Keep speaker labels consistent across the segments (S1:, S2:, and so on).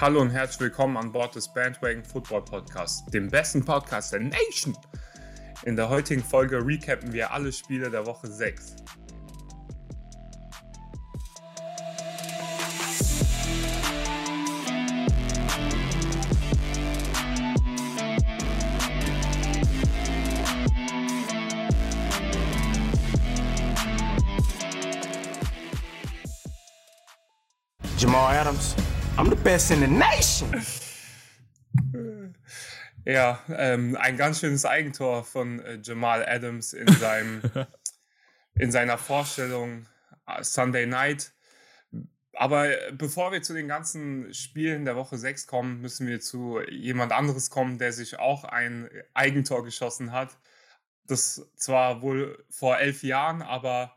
S1: Hallo und herzlich willkommen an Bord des Bandwagon Football Podcasts, dem besten Podcast der Nation. In der heutigen Folge recappen wir alle Spiele der Woche 6.
S2: best in the nation.
S1: Ja, ähm, ein ganz schönes Eigentor von äh, Jamal Adams in, seinem, in seiner Vorstellung äh, Sunday Night. Aber äh, bevor wir zu den ganzen Spielen der Woche 6 kommen, müssen wir zu jemand anderes kommen, der sich auch ein Eigentor geschossen hat. Das zwar wohl vor elf Jahren, aber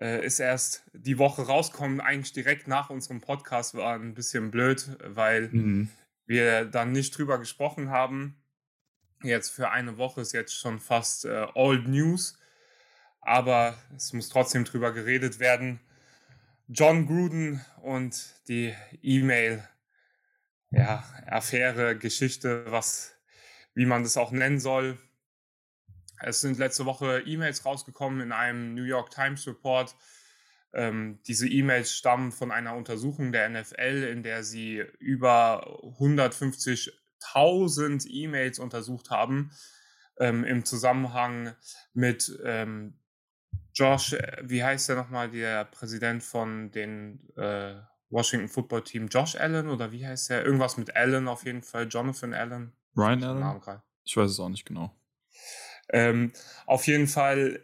S1: äh, ist erst die Woche rauskommen, eigentlich direkt nach unserem Podcast, war ein bisschen blöd, weil mhm. wir dann nicht drüber gesprochen haben. Jetzt für eine Woche ist jetzt schon fast äh, Old News, aber es muss trotzdem drüber geredet werden. John Gruden und die E-Mail, ja, Affäre, Geschichte, was, wie man das auch nennen soll, es sind letzte Woche E-Mails rausgekommen in einem New York Times Report. Ähm, diese E-Mails stammen von einer Untersuchung der NFL, in der sie über 150.000 E-Mails untersucht haben ähm, im Zusammenhang mit ähm, Josh, wie heißt der nochmal, der Präsident von den äh, Washington Football Team, Josh Allen oder wie heißt der? Irgendwas mit Allen auf jeden Fall, Jonathan Allen.
S3: Ryan Allen? Ich weiß es auch nicht genau.
S1: Ähm, auf jeden Fall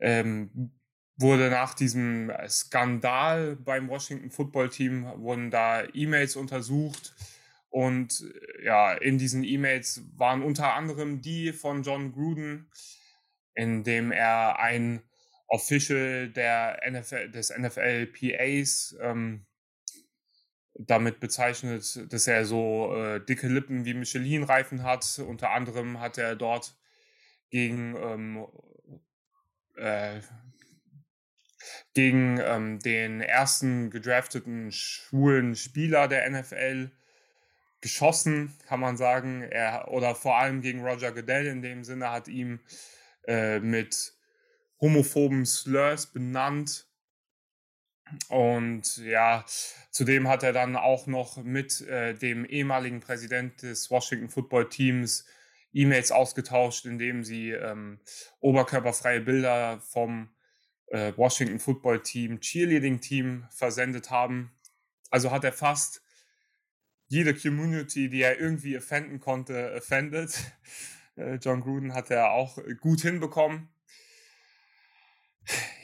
S1: ähm, wurde nach diesem Skandal beim Washington Football Team wurden da E-Mails untersucht und äh, ja, in diesen E-Mails waren unter anderem die von John Gruden, in dem er ein Official der NFL, des NFL PAs ähm, damit bezeichnet, dass er so äh, dicke Lippen wie Michelin-Reifen hat. Unter anderem hat er dort gegen, ähm, äh, gegen ähm, den ersten gedrafteten schwulen Spieler der NFL geschossen, kann man sagen. Er, oder vor allem gegen Roger Goodell in dem Sinne hat ihm äh, mit homophoben Slurs benannt. Und ja, zudem hat er dann auch noch mit äh, dem ehemaligen Präsident des Washington Football Teams E-Mails ausgetauscht, indem sie ähm, oberkörperfreie Bilder vom äh, Washington Football Team, Cheerleading Team versendet haben. Also hat er fast jede Community, die er irgendwie offenden konnte, offended. Äh, John Gruden hat er auch gut hinbekommen.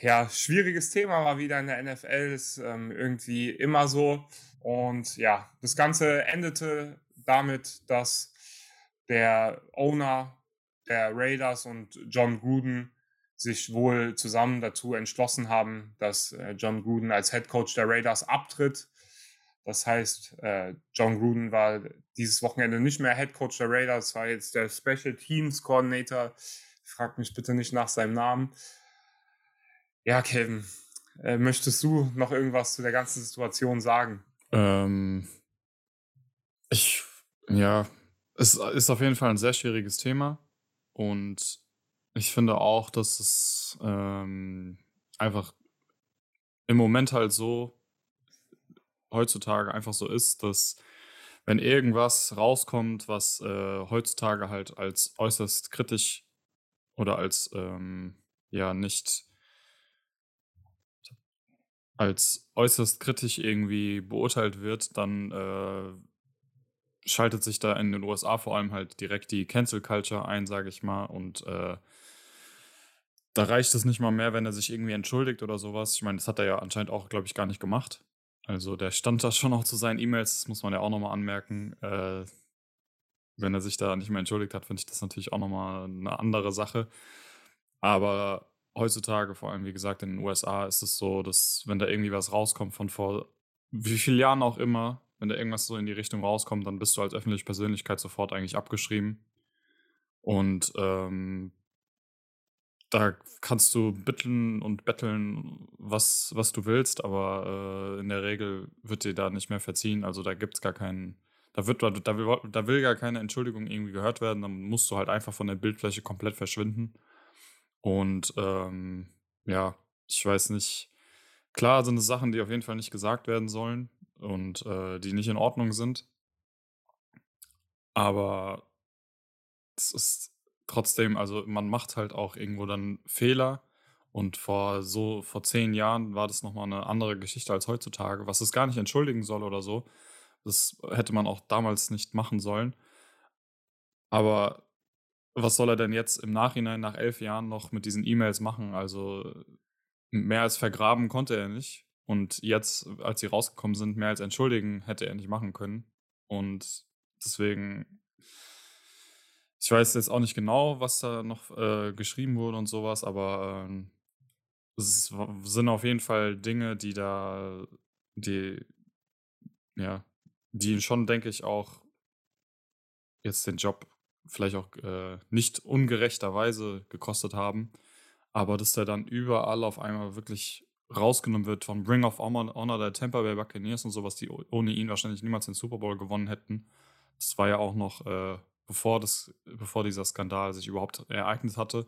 S1: Ja, schwieriges Thema war wieder in der NFL, ist ähm, irgendwie immer so. Und ja, das Ganze endete damit, dass der Owner der Raiders und John Gruden sich wohl zusammen dazu entschlossen haben, dass äh, John Gruden als Head Coach der Raiders abtritt. Das heißt, äh, John Gruden war dieses Wochenende nicht mehr Head Coach der Raiders, war jetzt der Special Teams Coordinator. Frag mich bitte nicht nach seinem Namen. Ja, Kevin, äh, möchtest du noch irgendwas zu der ganzen Situation sagen?
S3: Ähm, ich, ja, es ist auf jeden Fall ein sehr schwieriges Thema und ich finde auch, dass es ähm, einfach im Moment halt so heutzutage einfach so ist, dass wenn irgendwas rauskommt, was äh, heutzutage halt als äußerst kritisch oder als ähm, ja nicht als äußerst kritisch irgendwie beurteilt wird, dann äh, schaltet sich da in den USA vor allem halt direkt die Cancel Culture ein, sage ich mal. Und äh, da reicht es nicht mal mehr, wenn er sich irgendwie entschuldigt oder sowas. Ich meine, das hat er ja anscheinend auch, glaube ich, gar nicht gemacht. Also der stand da schon auch zu seinen E-Mails, das muss man ja auch nochmal anmerken. Äh, wenn er sich da nicht mehr entschuldigt hat, finde ich das natürlich auch nochmal eine andere Sache. Aber heutzutage, vor allem wie gesagt in den USA, ist es so, dass wenn da irgendwie was rauskommt von vor wie vielen Jahren auch immer, wenn da irgendwas so in die Richtung rauskommt, dann bist du als öffentliche Persönlichkeit sofort eigentlich abgeschrieben. Und ähm, da kannst du bitteln und betteln, was, was du willst, aber äh, in der Regel wird dir da nicht mehr verziehen. Also da gibt es gar keinen, da wird, da will, da will gar keine Entschuldigung irgendwie gehört werden, dann musst du halt einfach von der Bildfläche komplett verschwinden. Und ähm, ja, ich weiß nicht. Klar sind es Sachen, die auf jeden Fall nicht gesagt werden sollen und äh, die nicht in Ordnung sind. Aber es ist trotzdem, also man macht halt auch irgendwo dann Fehler. Und vor so, vor zehn Jahren war das nochmal eine andere Geschichte als heutzutage, was es gar nicht entschuldigen soll oder so. Das hätte man auch damals nicht machen sollen. Aber was soll er denn jetzt im Nachhinein nach elf Jahren noch mit diesen E-Mails machen? Also mehr als vergraben konnte er nicht. Und jetzt, als sie rausgekommen sind, mehr als entschuldigen hätte er nicht machen können. Und deswegen ich weiß jetzt auch nicht genau, was da noch äh, geschrieben wurde und sowas, aber ähm, es sind auf jeden Fall Dinge, die da, die, ja, die schon, denke ich, auch jetzt den Job vielleicht auch äh, nicht ungerechterweise gekostet haben, aber dass der dann überall auf einmal wirklich rausgenommen wird von Bring of Honor, Honor der Tampa Bay Buccaneers und sowas, die ohne ihn wahrscheinlich niemals den Super Bowl gewonnen hätten. Das war ja auch noch äh, bevor, das, bevor dieser Skandal sich überhaupt ereignet hatte.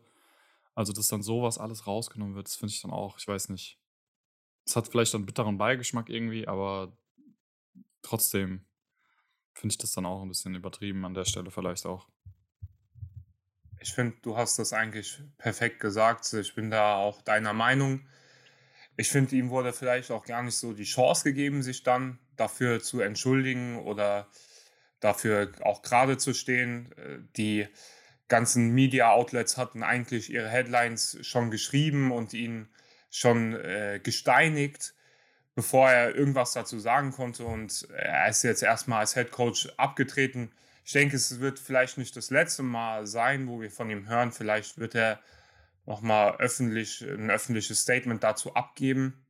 S3: Also, dass dann sowas alles rausgenommen wird, das finde ich dann auch, ich weiß nicht. Es hat vielleicht einen bitteren Beigeschmack irgendwie, aber trotzdem finde ich das dann auch ein bisschen übertrieben an der Stelle vielleicht auch.
S1: Ich finde, du hast das eigentlich perfekt gesagt. Ich bin da auch deiner Meinung. Ich finde, ihm wurde vielleicht auch gar nicht so die Chance gegeben, sich dann dafür zu entschuldigen oder dafür auch gerade zu stehen. Äh, die ganzen Media-Outlets hatten eigentlich ihre Headlines schon geschrieben und ihn schon äh, gesteinigt, bevor er irgendwas dazu sagen konnte. Und er ist jetzt erstmal als Head Coach abgetreten. Ich denke, es wird vielleicht nicht das letzte Mal sein, wo wir von ihm hören. Vielleicht wird er nochmal öffentlich ein öffentliches Statement dazu abgeben.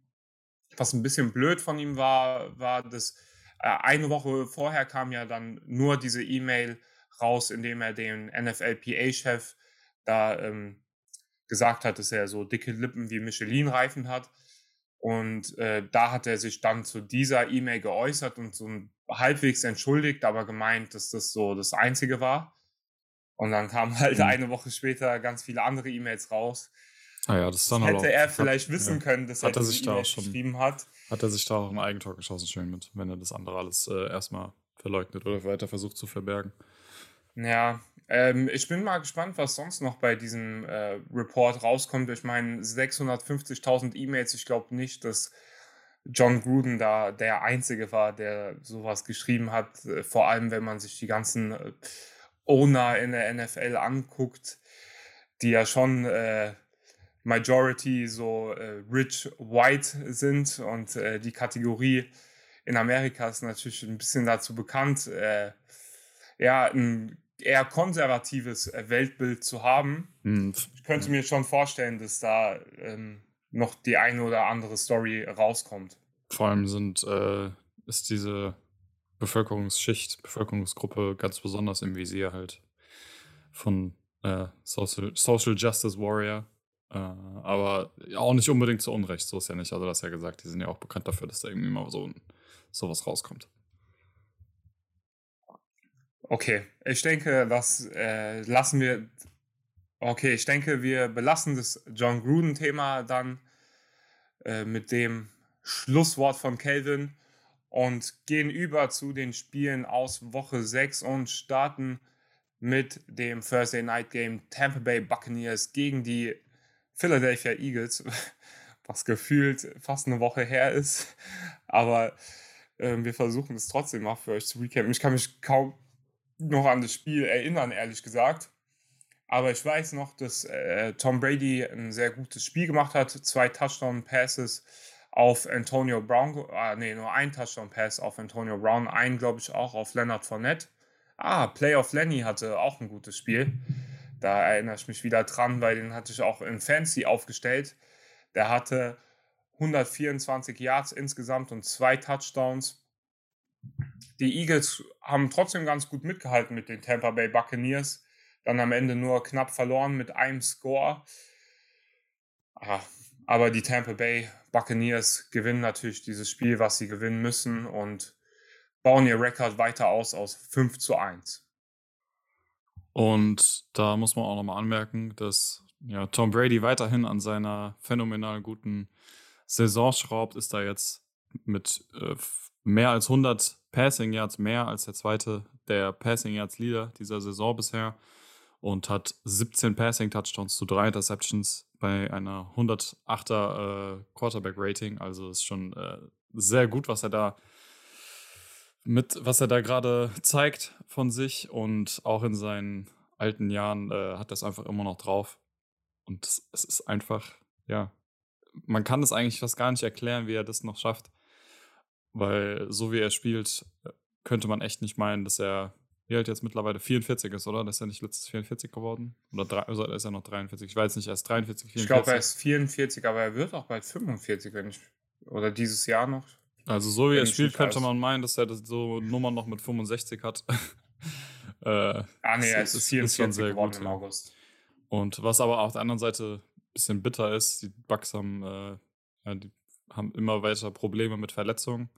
S1: Was ein bisschen blöd von ihm war, war, dass äh, eine Woche vorher kam ja dann nur diese E-Mail raus, in dem er den NFLPA-Chef da ähm, gesagt hat, dass er so dicke Lippen wie Michelin-Reifen hat. Und äh, da hat er sich dann zu dieser E-Mail geäußert und so halbwegs entschuldigt, aber gemeint, dass das so das Einzige war. Und dann kamen halt mhm. eine Woche später ganz viele andere E-Mails raus.
S3: Ah ja, das ist dann
S1: Hätte er vielleicht hat, wissen ja. können, dass er,
S3: er sich da auch schon
S1: geschrieben hat.
S3: Hat er sich da auch ein Eigentor geschossen, schön mit, wenn er das andere alles äh, erstmal verleugnet oder weiter versucht zu verbergen.
S1: Ja, ähm, ich bin mal gespannt, was sonst noch bei diesem äh, Report rauskommt. Ich meine, 650.000 E-Mails, ich glaube nicht, dass John Gruden da der Einzige war, der sowas geschrieben hat. Äh, vor allem, wenn man sich die ganzen äh, Owner in der NFL anguckt, die ja schon äh, Majority so äh, rich white sind und äh, die Kategorie in Amerika ist natürlich ein bisschen dazu bekannt, äh, ja, ein eher konservatives äh, Weltbild zu haben. Mhm. Ich könnte mir schon vorstellen, dass da ähm, noch die eine oder andere Story rauskommt.
S3: Vor allem sind, äh, ist diese Bevölkerungsschicht, Bevölkerungsgruppe ganz besonders im Visier halt von äh, Social, Social Justice Warrior äh, aber auch nicht unbedingt zu Unrecht, so ist ja nicht. Also, das ja gesagt, die sind ja auch bekannt dafür, dass da irgendwie mal so sowas rauskommt.
S1: Okay, ich denke, das äh, lassen wir. Okay, ich denke, wir belassen das John Gruden-Thema dann äh, mit dem Schlusswort von Calvin und gehen über zu den Spielen aus Woche 6 und starten mit dem Thursday Night Game Tampa Bay Buccaneers gegen die Philadelphia Eagles, was gefühlt fast eine Woche her ist. Aber äh, wir versuchen es trotzdem mal für euch zu recappen. Ich kann mich kaum noch an das Spiel erinnern, ehrlich gesagt. Aber ich weiß noch, dass äh, Tom Brady ein sehr gutes Spiel gemacht hat. Zwei Touchdown-Passes auf Antonio Brown. Ah, nee, nur ein Touchdown-Pass auf Antonio Brown. Einen, glaube ich, auch auf Leonard Fournette. Ah, Playoff Lenny hatte auch ein gutes Spiel. Da erinnere ich mich wieder dran, weil den hatte ich auch in Fancy aufgestellt. Der hatte 124 Yards insgesamt und zwei Touchdowns. Die Eagles haben trotzdem ganz gut mitgehalten mit den Tampa Bay Buccaneers. Dann am Ende nur knapp verloren mit einem Score. Ah, aber die Tampa Bay Buccaneers gewinnen natürlich dieses Spiel, was sie gewinnen müssen und bauen ihr Rekord weiter aus aus 5 zu 1.
S3: Und da muss man auch nochmal anmerken, dass ja, Tom Brady weiterhin an seiner phänomenal guten Saison schraubt, ist da jetzt mit äh, mehr als 100 Passing Yards mehr als der zweite der Passing Yards Leader dieser Saison bisher und hat 17 Passing Touchdowns zu drei Interceptions bei einer 108er äh, Quarterback Rating. Also ist schon äh, sehr gut, was er da mit, was er da gerade zeigt von sich und auch in seinen alten Jahren äh, hat es einfach immer noch drauf. Und es ist einfach, ja, man kann es eigentlich fast gar nicht erklären, wie er das noch schafft. Weil so wie er spielt, könnte man echt nicht meinen, dass er wie alt jetzt mittlerweile 44 ist, oder? Das ist ja nicht letztes 44 geworden? Oder drei, also ist er noch 43? Ich weiß nicht, er ist 43,
S1: 44. Ich glaube, er ist 44, aber er wird auch bald 45, wenn ich. Oder dieses Jahr noch.
S3: Also, so wie er spielt, könnte man meinen, dass er das so Nummern noch mit 65 hat.
S1: äh, ah, nee, er ist, ist 44 geworden gut, im August.
S3: Und was aber auf der anderen Seite ein bisschen bitter ist, die Bugs haben, äh, ja, die haben immer weiter Probleme mit Verletzungen.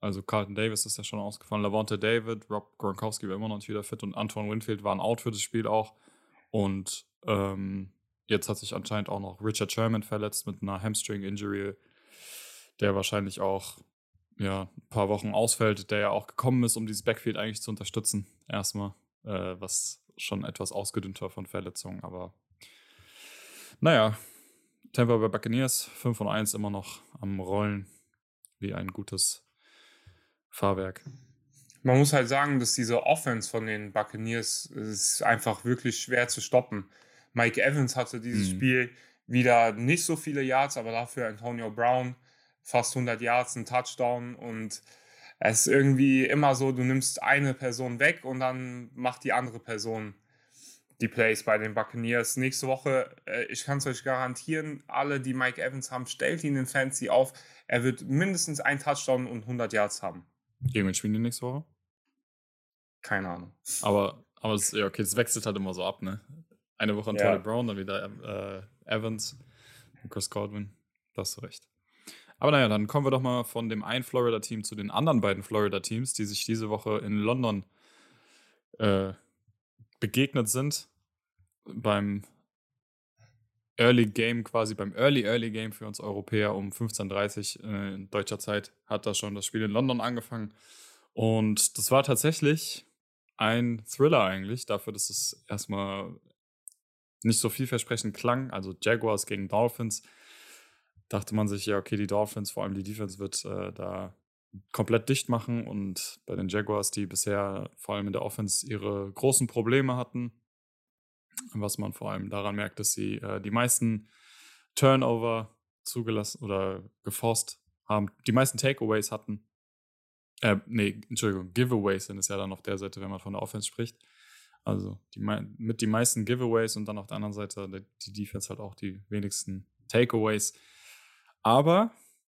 S3: Also Carlton Davis ist ja schon ausgefallen, Lavonte David, Rob Gronkowski war immer noch nicht wieder fit und Antoine Winfield waren out für das Spiel auch. Und ähm, jetzt hat sich anscheinend auch noch Richard Sherman verletzt mit einer Hamstring-Injury, der wahrscheinlich auch ja, ein paar Wochen ausfällt, der ja auch gekommen ist, um dieses Backfield eigentlich zu unterstützen. Erstmal, äh, was schon etwas ausgedünnt war von Verletzungen, aber naja, Tampa Bay Buccaneers 5 von 1 immer noch am Rollen wie ein gutes Fahrwerk.
S1: Man muss halt sagen, dass diese Offense von den Buccaneers ist einfach wirklich schwer zu stoppen. Mike Evans hatte dieses mhm. Spiel wieder nicht so viele Yards, aber dafür Antonio Brown fast 100 Yards, ein Touchdown und es ist irgendwie immer so, du nimmst eine Person weg und dann macht die andere Person die Plays bei den Buccaneers. Nächste Woche, äh, ich kann es euch garantieren, alle, die Mike Evans haben, stellt ihn in Fancy auf. Er wird mindestens ein Touchdown und 100 Yards haben.
S3: Gegen wen spielen die nächste Woche?
S1: Keine Ahnung.
S3: Aber, aber es, ja, okay, es wechselt halt immer so ab, ne? Eine Woche Antonio ja. Brown, dann wieder äh, Evans und Chris Godwin. Da hast du recht. Aber naja, dann kommen wir doch mal von dem einen Florida-Team zu den anderen beiden Florida-Teams, die sich diese Woche in London äh, begegnet sind. Beim Early Game quasi, beim Early Early Game für uns Europäer um 15.30 Uhr äh, in deutscher Zeit hat da schon das Spiel in London angefangen. Und das war tatsächlich ein Thriller eigentlich, dafür, dass es erstmal nicht so vielversprechend klang. Also Jaguars gegen Dolphins. Dachte man sich, ja, okay, die Dolphins, vor allem die Defense, wird äh, da komplett dicht machen. Und bei den Jaguars, die bisher vor allem in der Offense ihre großen Probleme hatten, was man vor allem daran merkt, dass sie äh, die meisten Turnover zugelassen oder geforst haben, die meisten Takeaways hatten. Äh, nee, Entschuldigung, Giveaways sind es ja dann auf der Seite, wenn man von der Offense spricht. Also die, mit die meisten Giveaways und dann auf der anderen Seite die Defense halt auch die wenigsten Takeaways. Aber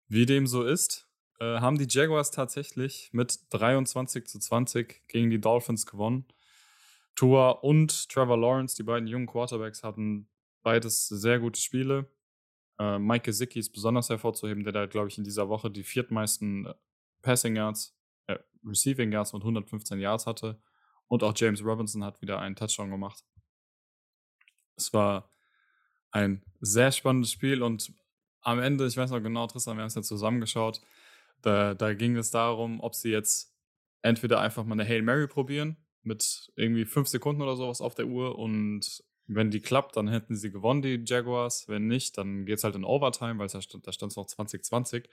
S3: wie dem so ist, äh, haben die Jaguars tatsächlich mit 23 zu 20 gegen die Dolphins gewonnen. Tua und Trevor Lawrence, die beiden jungen Quarterbacks, hatten beides sehr gute Spiele. Äh, Mike Gesicki ist besonders hervorzuheben, der da, glaube ich, in dieser Woche die viertmeisten äh, Passing Yards, äh, Receiving Yards mit 115 Yards hatte. Und auch James Robinson hat wieder einen Touchdown gemacht. Es war ein sehr spannendes Spiel und am Ende, ich weiß noch genau, Tristan, wir haben es ja zusammengeschaut, da, da ging es darum, ob sie jetzt entweder einfach mal eine Hail Mary probieren mit irgendwie fünf Sekunden oder sowas auf der Uhr und wenn die klappt, dann hätten sie gewonnen, die Jaguars. Wenn nicht, dann geht es halt in Overtime, weil da stand es noch 2020.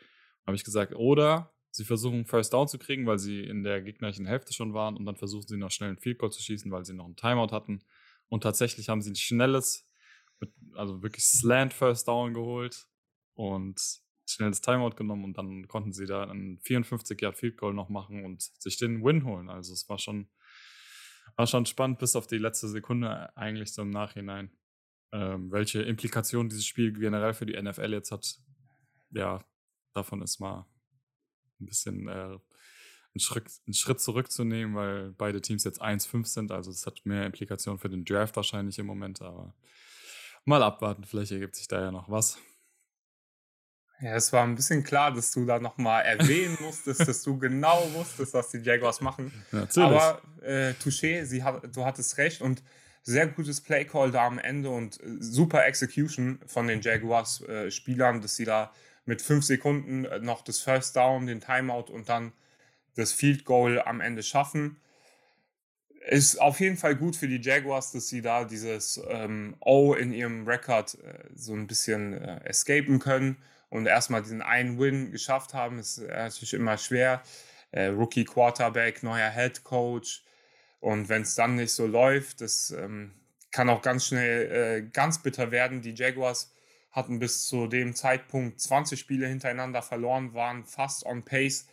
S3: Habe ich gesagt, oder sie versuchen First Down zu kriegen, weil sie in der gegnerischen Hälfte schon waren und dann versuchen sie noch schnell einen Field Goal zu schießen, weil sie noch einen Timeout hatten. Und tatsächlich haben sie ein schnelles, also wirklich Slant First Down geholt und schnelles Timeout genommen und dann konnten sie da einen 54 Yard Field Goal noch machen und sich den Win holen. Also es war schon war schon spannend bis auf die letzte Sekunde eigentlich so im Nachhinein. Ähm, welche Implikationen dieses Spiel generell für die NFL jetzt hat, ja, davon ist mal ein bisschen äh, einen, Schritt, einen Schritt zurückzunehmen, weil beide Teams jetzt 1-5 sind. Also es hat mehr Implikationen für den Draft wahrscheinlich im Moment, aber mal abwarten, vielleicht ergibt sich da ja noch was.
S1: Ja, es war ein bisschen klar, dass du da nochmal erwähnen musstest, dass du genau wusstest, was die Jaguars machen. Natürlich. Aber äh, Touché, sie hat, du hattest recht und sehr gutes Playcall da am Ende und äh, super Execution von den Jaguars-Spielern, äh, dass sie da mit fünf Sekunden äh, noch das First Down, den Timeout und dann das Field Goal am Ende schaffen. Ist auf jeden Fall gut für die Jaguars, dass sie da dieses ähm, O in ihrem Rekord äh, so ein bisschen äh, escapen können und erstmal diesen einen Win geschafft haben. Ist natürlich immer schwer. Äh, Rookie Quarterback, neuer Head Coach. Und wenn es dann nicht so läuft, das ähm, kann auch ganz schnell äh, ganz bitter werden. Die Jaguars hatten bis zu dem Zeitpunkt 20 Spiele hintereinander verloren, waren fast on pace,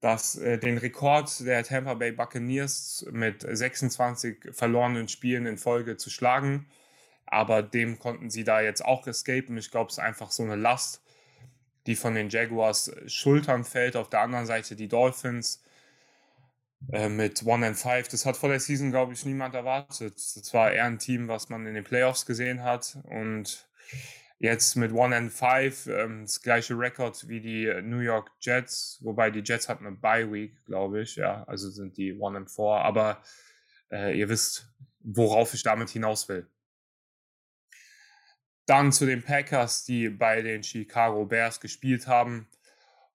S1: dass äh, den Rekord der Tampa Bay Buccaneers mit 26 verlorenen Spielen in Folge zu schlagen. Aber dem konnten sie da jetzt auch escapen. Ich glaube, es ist einfach so eine Last, die von den Jaguars Schultern fällt. Auf der anderen Seite die Dolphins äh, mit One and Five. Das hat vor der Season, glaube ich, niemand erwartet. Das war eher ein Team, was man in den Playoffs gesehen hat. Und Jetzt mit One and Five ähm, das gleiche Rekord wie die äh, New York Jets, wobei die Jets hatten eine Bye Week, glaube ich, ja, also sind die One and Four, aber äh, ihr wisst, worauf ich damit hinaus will. Dann zu den Packers, die bei den Chicago Bears gespielt haben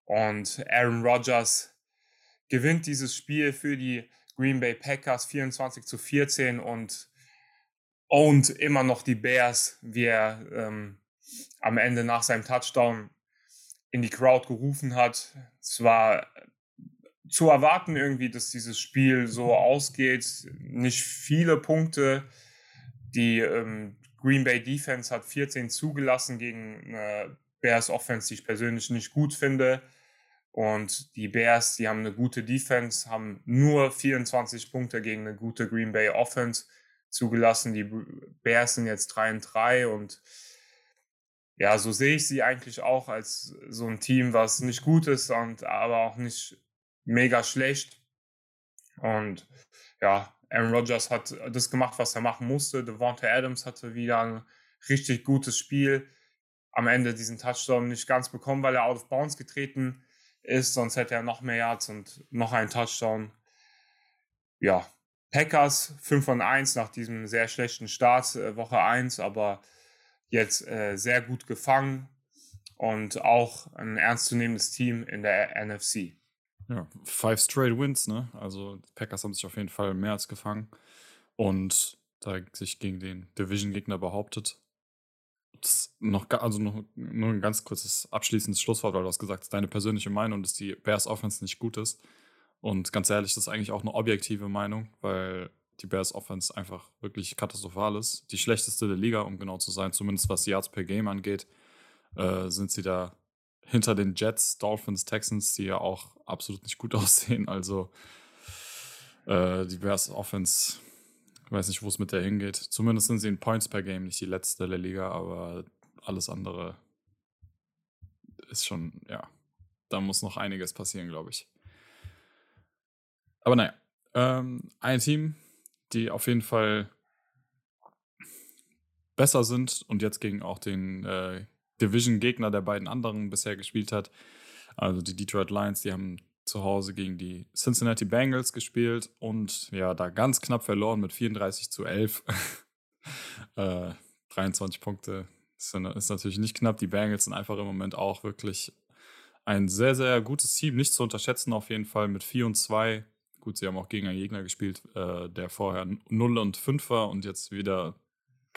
S1: und Aaron Rodgers gewinnt dieses Spiel für die Green Bay Packers 24 zu 14 und ownt immer noch die Bears, wie er ähm, am Ende nach seinem Touchdown in die Crowd gerufen hat. Es war zu erwarten irgendwie, dass dieses Spiel so ausgeht. Nicht viele Punkte. Die ähm, Green Bay Defense hat 14 zugelassen gegen eine Bears Offense, die ich persönlich nicht gut finde. Und die Bears, die haben eine gute Defense, haben nur 24 Punkte gegen eine gute Green Bay Offense zugelassen. Die Bears sind jetzt 3 und 3 und ja, so sehe ich sie eigentlich auch als so ein Team, was nicht gut ist und aber auch nicht mega schlecht. Und ja, Aaron Rodgers hat das gemacht, was er machen musste. Devonta Adams hatte wieder ein richtig gutes Spiel. Am Ende diesen Touchdown nicht ganz bekommen, weil er out of bounds getreten ist. Sonst hätte er noch mehr Yards und noch einen Touchdown. Ja, Packers 5 von 1 nach diesem sehr schlechten Start, äh, Woche 1, aber jetzt äh, sehr gut gefangen und auch ein ernstzunehmendes Team in der NFC.
S3: Ja, five straight wins, ne? Also die Packers haben sich auf jeden Fall mehr als gefangen und da sich gegen den Division-Gegner behauptet. Noch, also noch, nur ein ganz kurzes abschließendes Schlusswort, weil du hast gesagt, deine persönliche Meinung, dass die Bears Offense nicht gut ist. Und ganz ehrlich, das ist eigentlich auch eine objektive Meinung, weil die Bears Offense einfach wirklich katastrophal ist. Die schlechteste der Liga, um genau zu sein, zumindest was Yards per Game angeht, äh, sind sie da hinter den Jets, Dolphins, Texans, die ja auch absolut nicht gut aussehen. Also äh, die Bears Offense, weiß nicht, wo es mit der hingeht. Zumindest sind sie in Points per Game nicht die letzte der Liga, aber alles andere ist schon, ja, da muss noch einiges passieren, glaube ich. Aber naja, ähm, ein Team, die auf jeden Fall besser sind und jetzt gegen auch den äh, Division-Gegner der beiden anderen bisher gespielt hat. Also die Detroit Lions, die haben zu Hause gegen die Cincinnati Bengals gespielt und ja, da ganz knapp verloren mit 34 zu 11. äh, 23 Punkte ist, natürlich nicht knapp. Die Bengals sind einfach im Moment auch wirklich ein sehr, sehr gutes Team. Nicht zu unterschätzen auf jeden Fall mit 4 und 2 Gut, sie haben auch gegen einen Gegner gespielt, äh, der vorher 0 und 5 war und jetzt wieder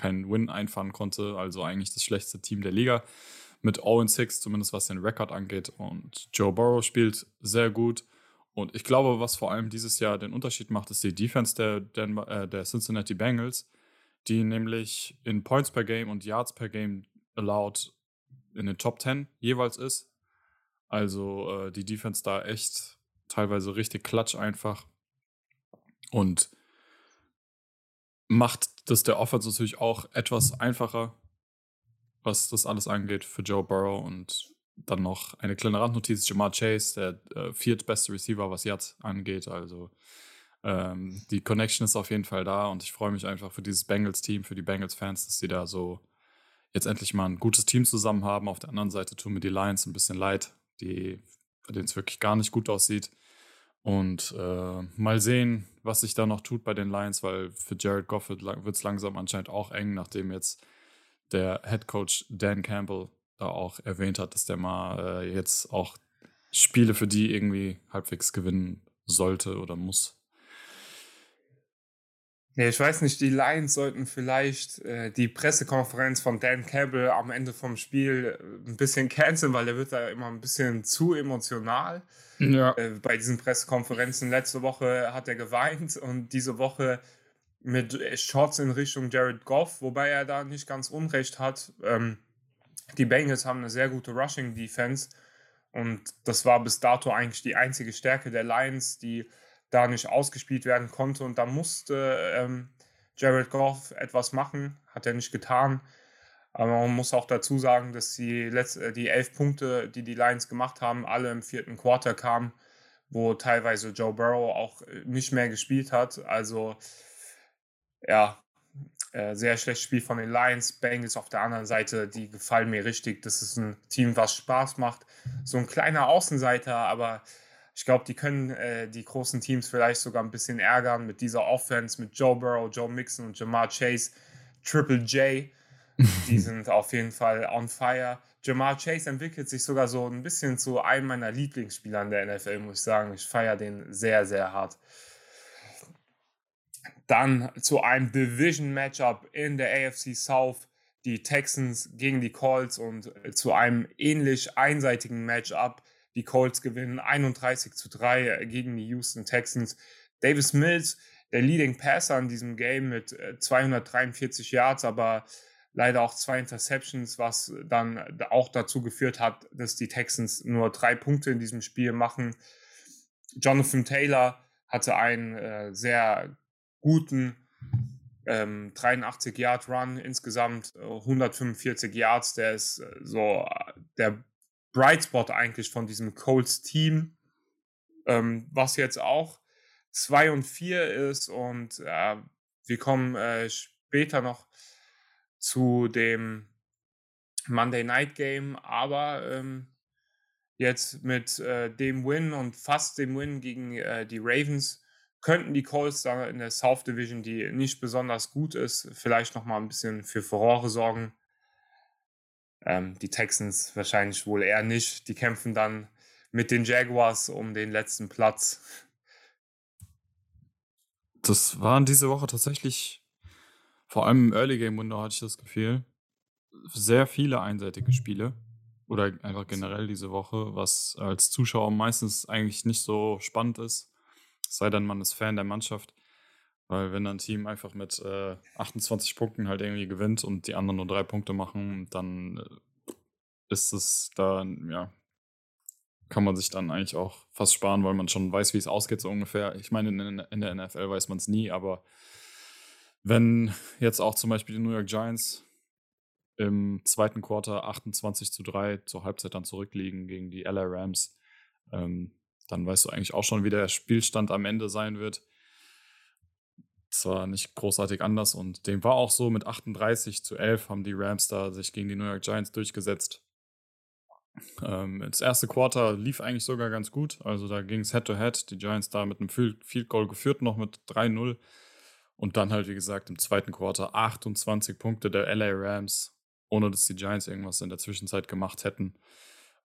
S3: keinen Win einfahren konnte. Also eigentlich das schlechteste Team der Liga. Mit 0 und 6, zumindest was den Rekord angeht. Und Joe Burrow spielt sehr gut. Und ich glaube, was vor allem dieses Jahr den Unterschied macht, ist die Defense der, der, äh, der Cincinnati Bengals, die nämlich in Points per Game und Yards per Game allowed in den Top 10 jeweils ist. Also äh, die Defense da echt teilweise richtig klatsch einfach. Und macht das der Offense natürlich auch etwas einfacher, was das alles angeht für Joe Burrow. Und dann noch eine kleine Randnotiz: Jamar Chase, der äh, viertbeste Receiver, was jetzt angeht. Also ähm, die Connection ist auf jeden Fall da und ich freue mich einfach für dieses Bengals-Team, für die Bengals-Fans, dass sie da so jetzt endlich mal ein gutes Team zusammen haben. Auf der anderen Seite tun mir die Lions ein bisschen leid, die, bei denen es wirklich gar nicht gut aussieht. Und äh, mal sehen, was sich da noch tut bei den Lions, weil für Jared Goff wird es langsam anscheinend auch eng, nachdem jetzt der Head Coach Dan Campbell da auch erwähnt hat, dass der mal äh, jetzt auch Spiele für die irgendwie halbwegs gewinnen sollte oder muss.
S1: Ja, ich weiß nicht, die Lions sollten vielleicht äh, die Pressekonferenz von Dan Campbell am Ende vom Spiel äh, ein bisschen canceln, weil er wird da immer ein bisschen zu emotional. Ja. Äh, bei diesen Pressekonferenzen. Letzte Woche hat er geweint und diese Woche mit Shots in Richtung Jared Goff, wobei er da nicht ganz unrecht hat. Ähm, die Bengals haben eine sehr gute Rushing Defense und das war bis dato eigentlich die einzige Stärke der Lions, die da nicht ausgespielt werden konnte. Und da musste ähm, Jared Goff etwas machen, hat er nicht getan. Aber man muss auch dazu sagen, dass die, letzte, äh, die elf Punkte, die die Lions gemacht haben, alle im vierten Quarter kamen, wo teilweise Joe Burrow auch äh, nicht mehr gespielt hat. Also ja, äh, sehr schlechtes Spiel von den Lions. Bengals auf der anderen Seite, die gefallen mir richtig. Das ist ein Team, was Spaß macht. So ein kleiner Außenseiter, aber ich glaube, die können äh, die großen Teams vielleicht sogar ein bisschen ärgern mit dieser Offense, mit Joe Burrow, Joe Mixon und Jamar Chase. Triple J, die sind auf jeden Fall on fire. Jamar Chase entwickelt sich sogar so ein bisschen zu einem meiner Lieblingsspieler in der NFL, muss ich sagen. Ich feiere den sehr, sehr hart. Dann zu einem Division-Matchup in der AFC South, die Texans gegen die Colts und zu einem ähnlich einseitigen Matchup. Die Colts gewinnen 31 zu 3 äh, gegen die Houston Texans. Davis Mills, der Leading Passer in diesem Game mit 243 äh, Yards, aber leider auch zwei Interceptions, was dann auch dazu geführt hat, dass die Texans nur drei Punkte in diesem Spiel machen. Jonathan Taylor hatte einen äh, sehr guten ähm, 83 Yard Run insgesamt, 145 äh, Yards. Der ist so der Bright Spot eigentlich von diesem Colts Team, ähm, was jetzt auch 2 und 4 ist und äh, wir kommen äh, später noch zu dem Monday Night Game, aber ähm, jetzt mit äh, dem Win und fast dem Win gegen äh, die Ravens könnten die Colts da in der South Division, die nicht besonders gut ist, vielleicht noch mal ein bisschen für Furore sorgen. Ähm, die Texans wahrscheinlich wohl eher nicht. Die kämpfen dann mit den Jaguars um den letzten Platz.
S3: Das waren diese Woche tatsächlich, vor allem im Early Game Window hatte ich das Gefühl, sehr viele einseitige Spiele. Oder einfach generell diese Woche, was als Zuschauer meistens eigentlich nicht so spannend ist sei denn, man ist Fan der Mannschaft. Weil wenn ein Team einfach mit äh, 28 Punkten halt irgendwie gewinnt und die anderen nur drei Punkte machen, dann äh, ist es da, ja, kann man sich dann eigentlich auch fast sparen, weil man schon weiß, wie es ausgeht, so ungefähr. Ich meine, in, in der NFL weiß man es nie, aber wenn jetzt auch zum Beispiel die New York Giants im zweiten Quarter 28 zu 3 zur Halbzeit dann zurückliegen gegen die LA Rams, ähm, dann weißt du eigentlich auch schon, wie der Spielstand am Ende sein wird. Zwar nicht großartig anders und dem war auch so, mit 38 zu 11 haben die Rams da sich gegen die New York Giants durchgesetzt. Ähm, das erste Quarter lief eigentlich sogar ganz gut, also da ging es Head-to-Head, die Giants da mit einem Field Goal geführt, noch mit 3-0 und dann halt, wie gesagt, im zweiten Quarter 28 Punkte der LA Rams, ohne dass die Giants irgendwas in der Zwischenzeit gemacht hätten.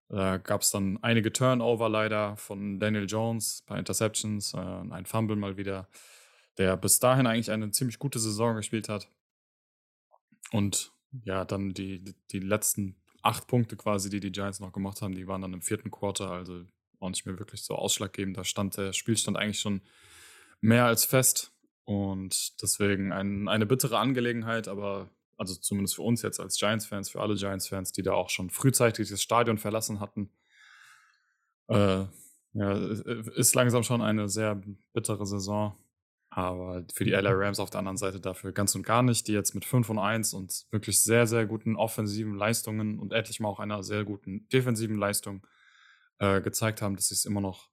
S3: Da gab es dann einige Turnover leider von Daniel Jones bei Interceptions, äh, ein Fumble mal wieder, der bis dahin eigentlich eine ziemlich gute Saison gespielt hat. Und ja, dann die, die letzten acht Punkte quasi, die die Giants noch gemacht haben, die waren dann im vierten Quarter, also auch nicht mehr wirklich so ausschlaggebend. Da stand der Spielstand eigentlich schon mehr als fest. Und deswegen ein, eine bittere Angelegenheit, aber also zumindest für uns jetzt als Giants-Fans, für alle Giants-Fans, die da auch schon frühzeitig das Stadion verlassen hatten. Äh, ja, ist langsam schon eine sehr bittere Saison. Aber für die LA Rams auf der anderen Seite dafür ganz und gar nicht, die jetzt mit 5 und 1 und wirklich sehr, sehr guten offensiven Leistungen und endlich mal auch einer sehr guten defensiven Leistung äh, gezeigt haben, dass sie es immer noch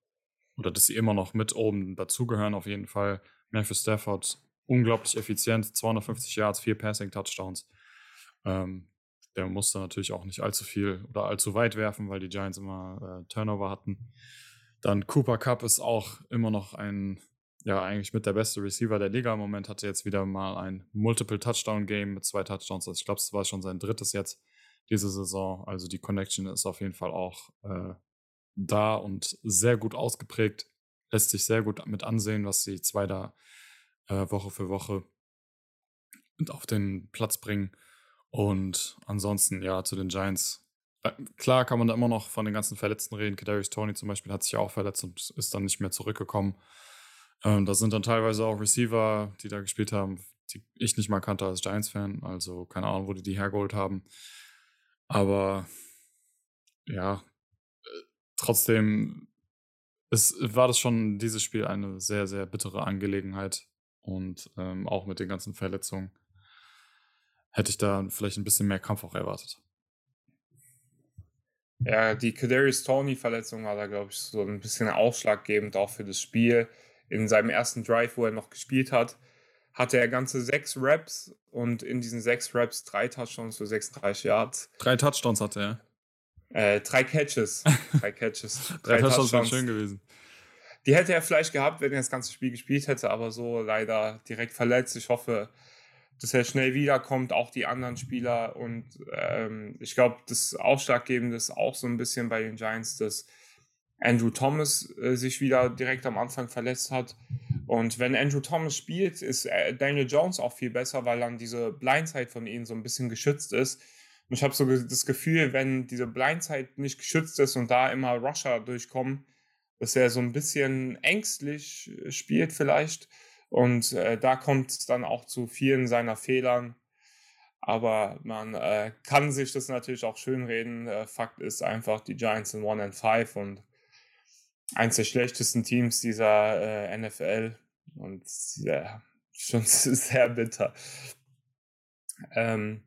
S3: oder dass sie immer noch mit oben dazugehören, auf jeden Fall. Memphis Stafford unglaublich effizient, 250 Yards, vier Passing Touchdowns. Ähm, der musste natürlich auch nicht allzu viel oder allzu weit werfen, weil die Giants immer äh, Turnover hatten. Dann Cooper Cup ist auch immer noch ein, ja, eigentlich mit der beste Receiver der Liga im Moment, hatte jetzt wieder mal ein Multiple-Touchdown-Game mit zwei Touchdowns. Also ich glaube, es war schon sein drittes jetzt diese Saison. Also die Connection ist auf jeden Fall auch äh, da und sehr gut ausgeprägt. Lässt sich sehr gut mit ansehen, was die zwei da äh, Woche für Woche auf den Platz bringen. Und ansonsten, ja, zu den Giants. Äh, klar kann man da immer noch von den ganzen Verletzten reden. Kadarius Tony zum Beispiel hat sich auch verletzt und ist dann nicht mehr zurückgekommen. Ähm, da sind dann teilweise auch Receiver, die da gespielt haben, die ich nicht mal kannte als Giants-Fan. Also keine Ahnung, wo die die hergeholt haben. Aber ja, äh, trotzdem es war das schon dieses Spiel eine sehr, sehr bittere Angelegenheit. Und ähm, auch mit den ganzen Verletzungen hätte ich da vielleicht ein bisschen mehr Kampf auch erwartet.
S1: Ja, die Kadarius Tony-Verletzung war da, glaube ich, so ein bisschen ausschlaggebend auch für das Spiel. In seinem ersten Drive, wo er noch gespielt hat, hatte er ganze sechs Raps und in diesen sechs Raps drei Touchdowns für 36 Yards.
S3: Drei Touchdowns hatte er.
S1: Äh, drei Catches. Drei Catches.
S3: drei, drei Touchdowns wären schön gewesen.
S1: Die hätte er vielleicht gehabt, wenn er das ganze Spiel gespielt hätte, aber so leider direkt verletzt. Ich hoffe, dass er schnell wiederkommt, auch die anderen Spieler. Und ähm, ich glaube, das Ausschlaggebende ist auch so ein bisschen bei den Giants, dass Andrew Thomas äh, sich wieder direkt am Anfang verletzt hat. Und wenn Andrew Thomas spielt, ist äh, Daniel Jones auch viel besser, weil dann diese Blindside von ihm so ein bisschen geschützt ist. Und ich habe so das Gefühl, wenn diese Blindside nicht geschützt ist und da immer Rusher durchkommen, dass er so ein bisschen ängstlich äh, spielt vielleicht. Und äh, da kommt es dann auch zu vielen seiner Fehlern. Aber man äh, kann sich das natürlich auch schönreden. Äh, Fakt ist einfach, die Giants sind 1 and 5 und eins der schlechtesten Teams dieser äh, NFL. Und ja, schon sehr bitter. Ähm,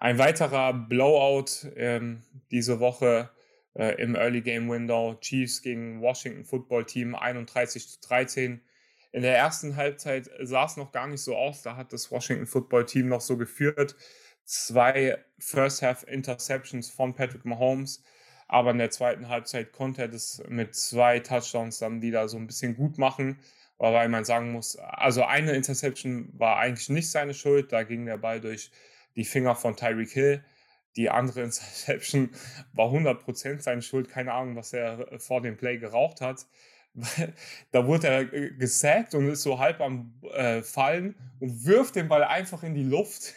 S1: ein weiterer Blowout ähm, diese Woche äh, im Early Game Window. Chiefs gegen Washington Football Team 31 zu 13. In der ersten Halbzeit sah es noch gar nicht so aus. Da hat das Washington Football Team noch so geführt. Zwei First Half Interceptions von Patrick Mahomes. Aber in der zweiten Halbzeit konnte er das mit zwei Touchdowns dann wieder so ein bisschen gut machen. Weil man sagen muss, also eine Interception war eigentlich nicht seine Schuld. Da ging der Ball durch die Finger von Tyreek Hill. Die andere Interception war 100% seine Schuld. Keine Ahnung, was er vor dem Play geraucht hat. da wurde er gesackt und ist so halb am äh, Fallen und wirft den Ball einfach in die Luft.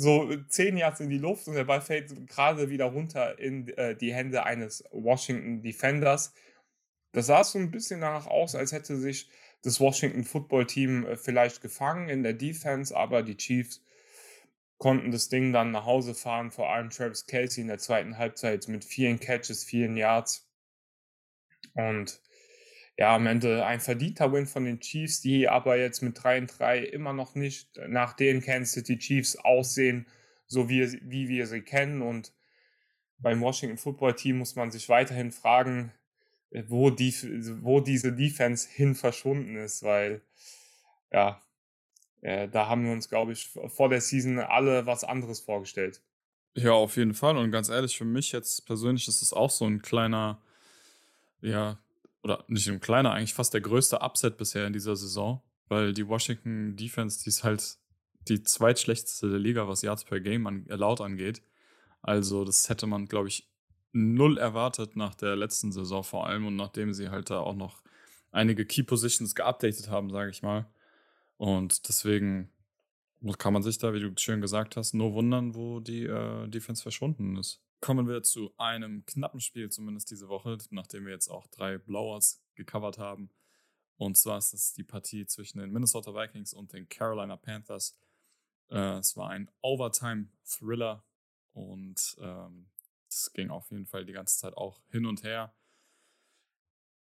S1: So zehn Yards in die Luft und der Ball fällt gerade wieder runter in äh, die Hände eines Washington Defenders. Das sah so ein bisschen danach aus, als hätte sich das Washington Football Team äh, vielleicht gefangen in der Defense, aber die Chiefs konnten das Ding dann nach Hause fahren, vor allem Travis Kelsey in der zweiten Halbzeit mit vielen Catches, vielen Yards. Und ja, am Ende ein verdienter Win von den Chiefs, die aber jetzt mit 3 und 3 immer noch nicht nach den Kansas City Chiefs aussehen, so wie, wie wir sie kennen. Und beim Washington Football Team muss man sich weiterhin fragen, wo, die, wo diese Defense hin verschwunden ist, weil ja, äh, da haben wir uns, glaube ich, vor der Season alle was anderes vorgestellt.
S3: Ja, auf jeden Fall. Und ganz ehrlich, für mich jetzt persönlich ist es auch so ein kleiner, ja, oder nicht ein kleiner, eigentlich fast der größte Upset bisher in dieser Saison, weil die Washington Defense, die ist halt die zweitschlechteste der Liga, was Yards per Game an, laut angeht. Also, das hätte man, glaube ich, null erwartet nach der letzten Saison vor allem und nachdem sie halt da auch noch einige Key Positions geupdatet haben, sage ich mal. Und deswegen kann man sich da, wie du schön gesagt hast, nur wundern, wo die äh, Defense verschwunden ist. Kommen wir zu einem knappen Spiel, zumindest diese Woche, nachdem wir jetzt auch drei Blowers gecovert haben. Und zwar ist es die Partie zwischen den Minnesota Vikings und den Carolina Panthers. Äh, es war ein Overtime-Thriller und ähm, es ging auf jeden Fall die ganze Zeit auch hin und her.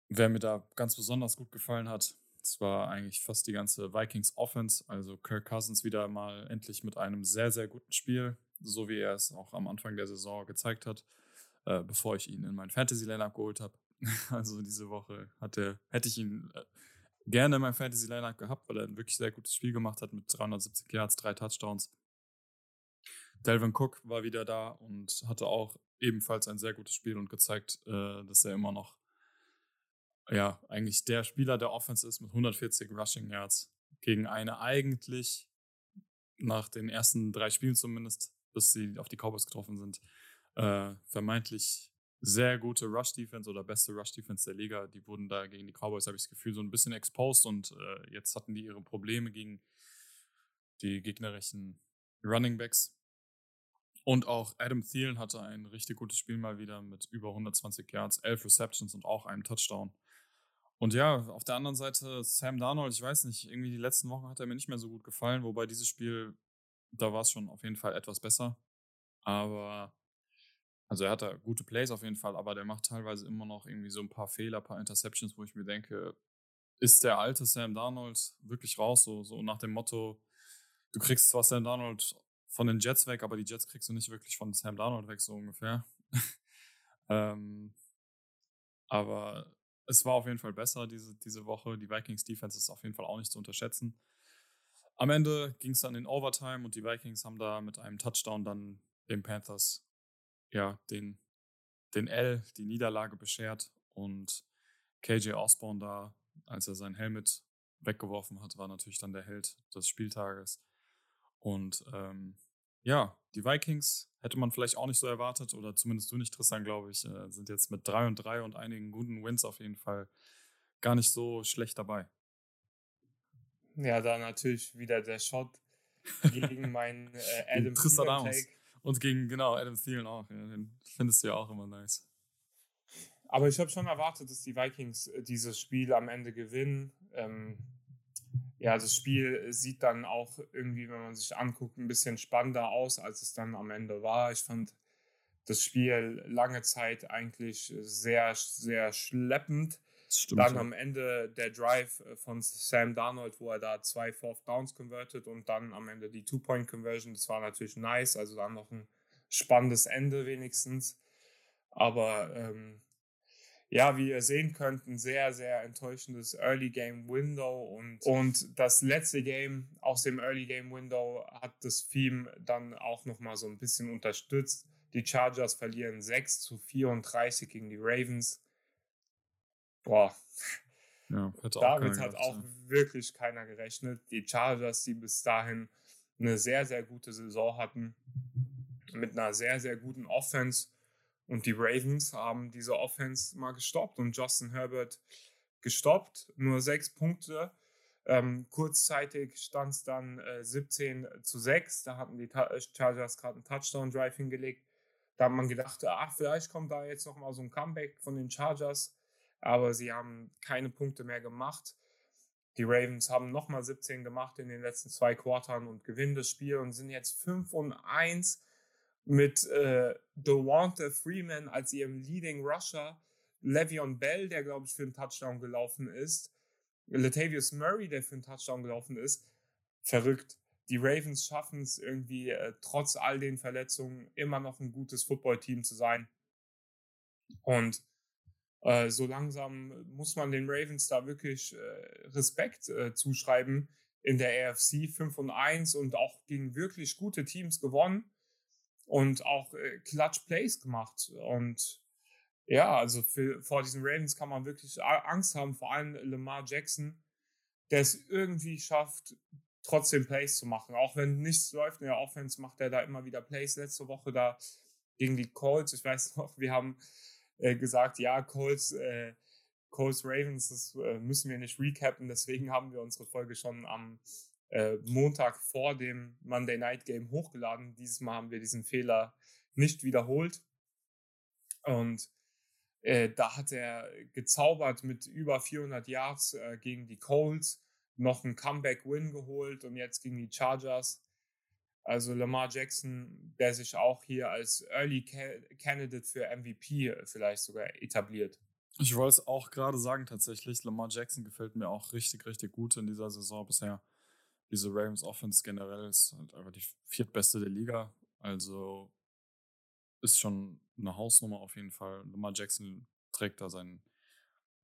S3: Wer mir da ganz besonders gut gefallen hat, es war eigentlich fast die ganze Vikings Offense. Also Kirk Cousins wieder mal endlich mit einem sehr, sehr guten Spiel so wie er es auch am Anfang der Saison gezeigt hat, äh, bevor ich ihn in mein Fantasy-Line-Up geholt habe. also diese Woche hatte, hätte ich ihn äh, gerne in meinem Fantasy-Line-Up gehabt, weil er ein wirklich sehr gutes Spiel gemacht hat mit 370 Yards, drei Touchdowns. Delvin Cook war wieder da und hatte auch ebenfalls ein sehr gutes Spiel und gezeigt, äh, dass er immer noch ja, eigentlich der Spieler der Offense ist mit 140 Rushing Yards gegen eine eigentlich nach den ersten drei Spielen zumindest, bis sie auf die Cowboys getroffen sind, äh, vermeintlich sehr gute Rush-Defense oder beste Rush-Defense der Liga. Die wurden da gegen die Cowboys, habe ich das Gefühl, so ein bisschen exposed und äh, jetzt hatten die ihre Probleme gegen die gegnerischen Running Backs. Und auch Adam Thielen hatte ein richtig gutes Spiel mal wieder mit über 120 Yards, 11 Receptions und auch einem Touchdown. Und ja, auf der anderen Seite Sam Darnold, ich weiß nicht, irgendwie die letzten Wochen hat er mir nicht mehr so gut gefallen, wobei dieses Spiel, da war es schon auf jeden Fall etwas besser. Aber, also er hat da gute Plays auf jeden Fall, aber der macht teilweise immer noch irgendwie so ein paar Fehler, ein paar Interceptions, wo ich mir denke, ist der alte Sam Darnold wirklich raus? So, so nach dem Motto, du kriegst zwar Sam Darnold von den Jets weg, aber die Jets kriegst du nicht wirklich von Sam Darnold weg, so ungefähr. ähm, aber es war auf jeden Fall besser diese, diese Woche. Die Vikings Defense ist auf jeden Fall auch nicht zu unterschätzen. Am Ende ging es dann in Overtime und die Vikings haben da mit einem Touchdown dann den Panthers ja den, den L, die Niederlage beschert und KJ Osborne da, als er sein Helmet weggeworfen hat, war natürlich dann der Held des Spieltages. Und ähm, ja, die Vikings hätte man vielleicht auch nicht so erwartet, oder zumindest du nicht, Tristan, glaube ich, äh, sind jetzt mit 3 und 3 und einigen guten Wins auf jeden Fall gar nicht so schlecht dabei.
S1: Ja, da natürlich wieder der Shot gegen meinen äh, Adam
S3: Tristan Downs. Und gegen, genau, Adam Thielen auch. Ja, den findest du ja auch immer nice.
S1: Aber ich habe schon erwartet, dass die Vikings äh, dieses Spiel am Ende gewinnen. Ähm, ja, das Spiel sieht dann auch irgendwie, wenn man sich anguckt, ein bisschen spannender aus, als es dann am Ende war. Ich fand das Spiel lange Zeit eigentlich sehr, sehr schleppend. Stimmt, dann ja. am Ende der Drive von Sam Darnold, wo er da zwei Fourth Downs convertet und dann am Ende die Two-Point-Conversion. Das war natürlich nice, also dann noch ein spannendes Ende wenigstens. Aber ähm, ja, wie ihr sehen könnt, ein sehr, sehr enttäuschendes Early Game Window und, und das letzte Game aus dem Early Game Window hat das Theme dann auch nochmal so ein bisschen unterstützt. Die Chargers verlieren 6 zu 34 gegen die Ravens. Boah. Ja, Damit hat auch ja. wirklich keiner gerechnet. Die Chargers, die bis dahin eine sehr, sehr gute Saison hatten, mit einer sehr, sehr guten Offense und die Ravens haben diese Offense mal gestoppt und Justin Herbert gestoppt. Nur sechs Punkte. Ähm, kurzzeitig stand es dann äh, 17 zu 6. Da hatten die äh, Chargers gerade einen Touchdown-Drive hingelegt. Da hat man gedacht, ach, vielleicht kommt da jetzt nochmal so ein Comeback von den Chargers. Aber sie haben keine Punkte mehr gemacht. Die Ravens haben nochmal 17 gemacht in den letzten zwei Quartern und gewinnen das Spiel und sind jetzt 5 und 1 mit äh, DeWante Freeman als ihrem Leading Rusher, Le'Veon Bell, der glaube ich für einen Touchdown gelaufen ist, Latavius Murray, der für einen Touchdown gelaufen ist. Verrückt. Die Ravens schaffen es irgendwie äh, trotz all den Verletzungen immer noch ein gutes Footballteam zu sein. Und äh, so langsam muss man den Ravens da wirklich äh, Respekt äh, zuschreiben. In der AFC 5 und 1 und auch gegen wirklich gute Teams gewonnen und auch äh, Clutch Plays gemacht. Und ja, also für, vor diesen Ravens kann man wirklich Angst haben, vor allem Lamar Jackson, der es irgendwie schafft, trotzdem Plays zu machen. Auch wenn nichts läuft in der Offense, macht er da immer wieder Plays. Letzte Woche da gegen die Colts, ich weiß noch, wir haben äh, gesagt, ja, Colts, äh, Colts Ravens, das äh, müssen wir nicht recappen, deswegen haben wir unsere Folge schon am äh, Montag vor dem Monday Night Game hochgeladen. Dieses Mal haben wir diesen Fehler nicht wiederholt. Und äh, da hat er gezaubert mit über 400 Yards äh, gegen die Colts, noch einen Comeback-Win geholt und jetzt gegen die Chargers. Also Lamar Jackson, der sich auch hier als Early Candidate für MVP vielleicht sogar etabliert.
S3: Ich wollte es auch gerade sagen, tatsächlich. Lamar Jackson gefällt mir auch richtig, richtig gut in dieser Saison bisher diese Ravens Offense generell ist halt einfach die viertbeste der Liga. Also ist schon eine Hausnummer auf jeden Fall. Lamar Jackson trägt da seinen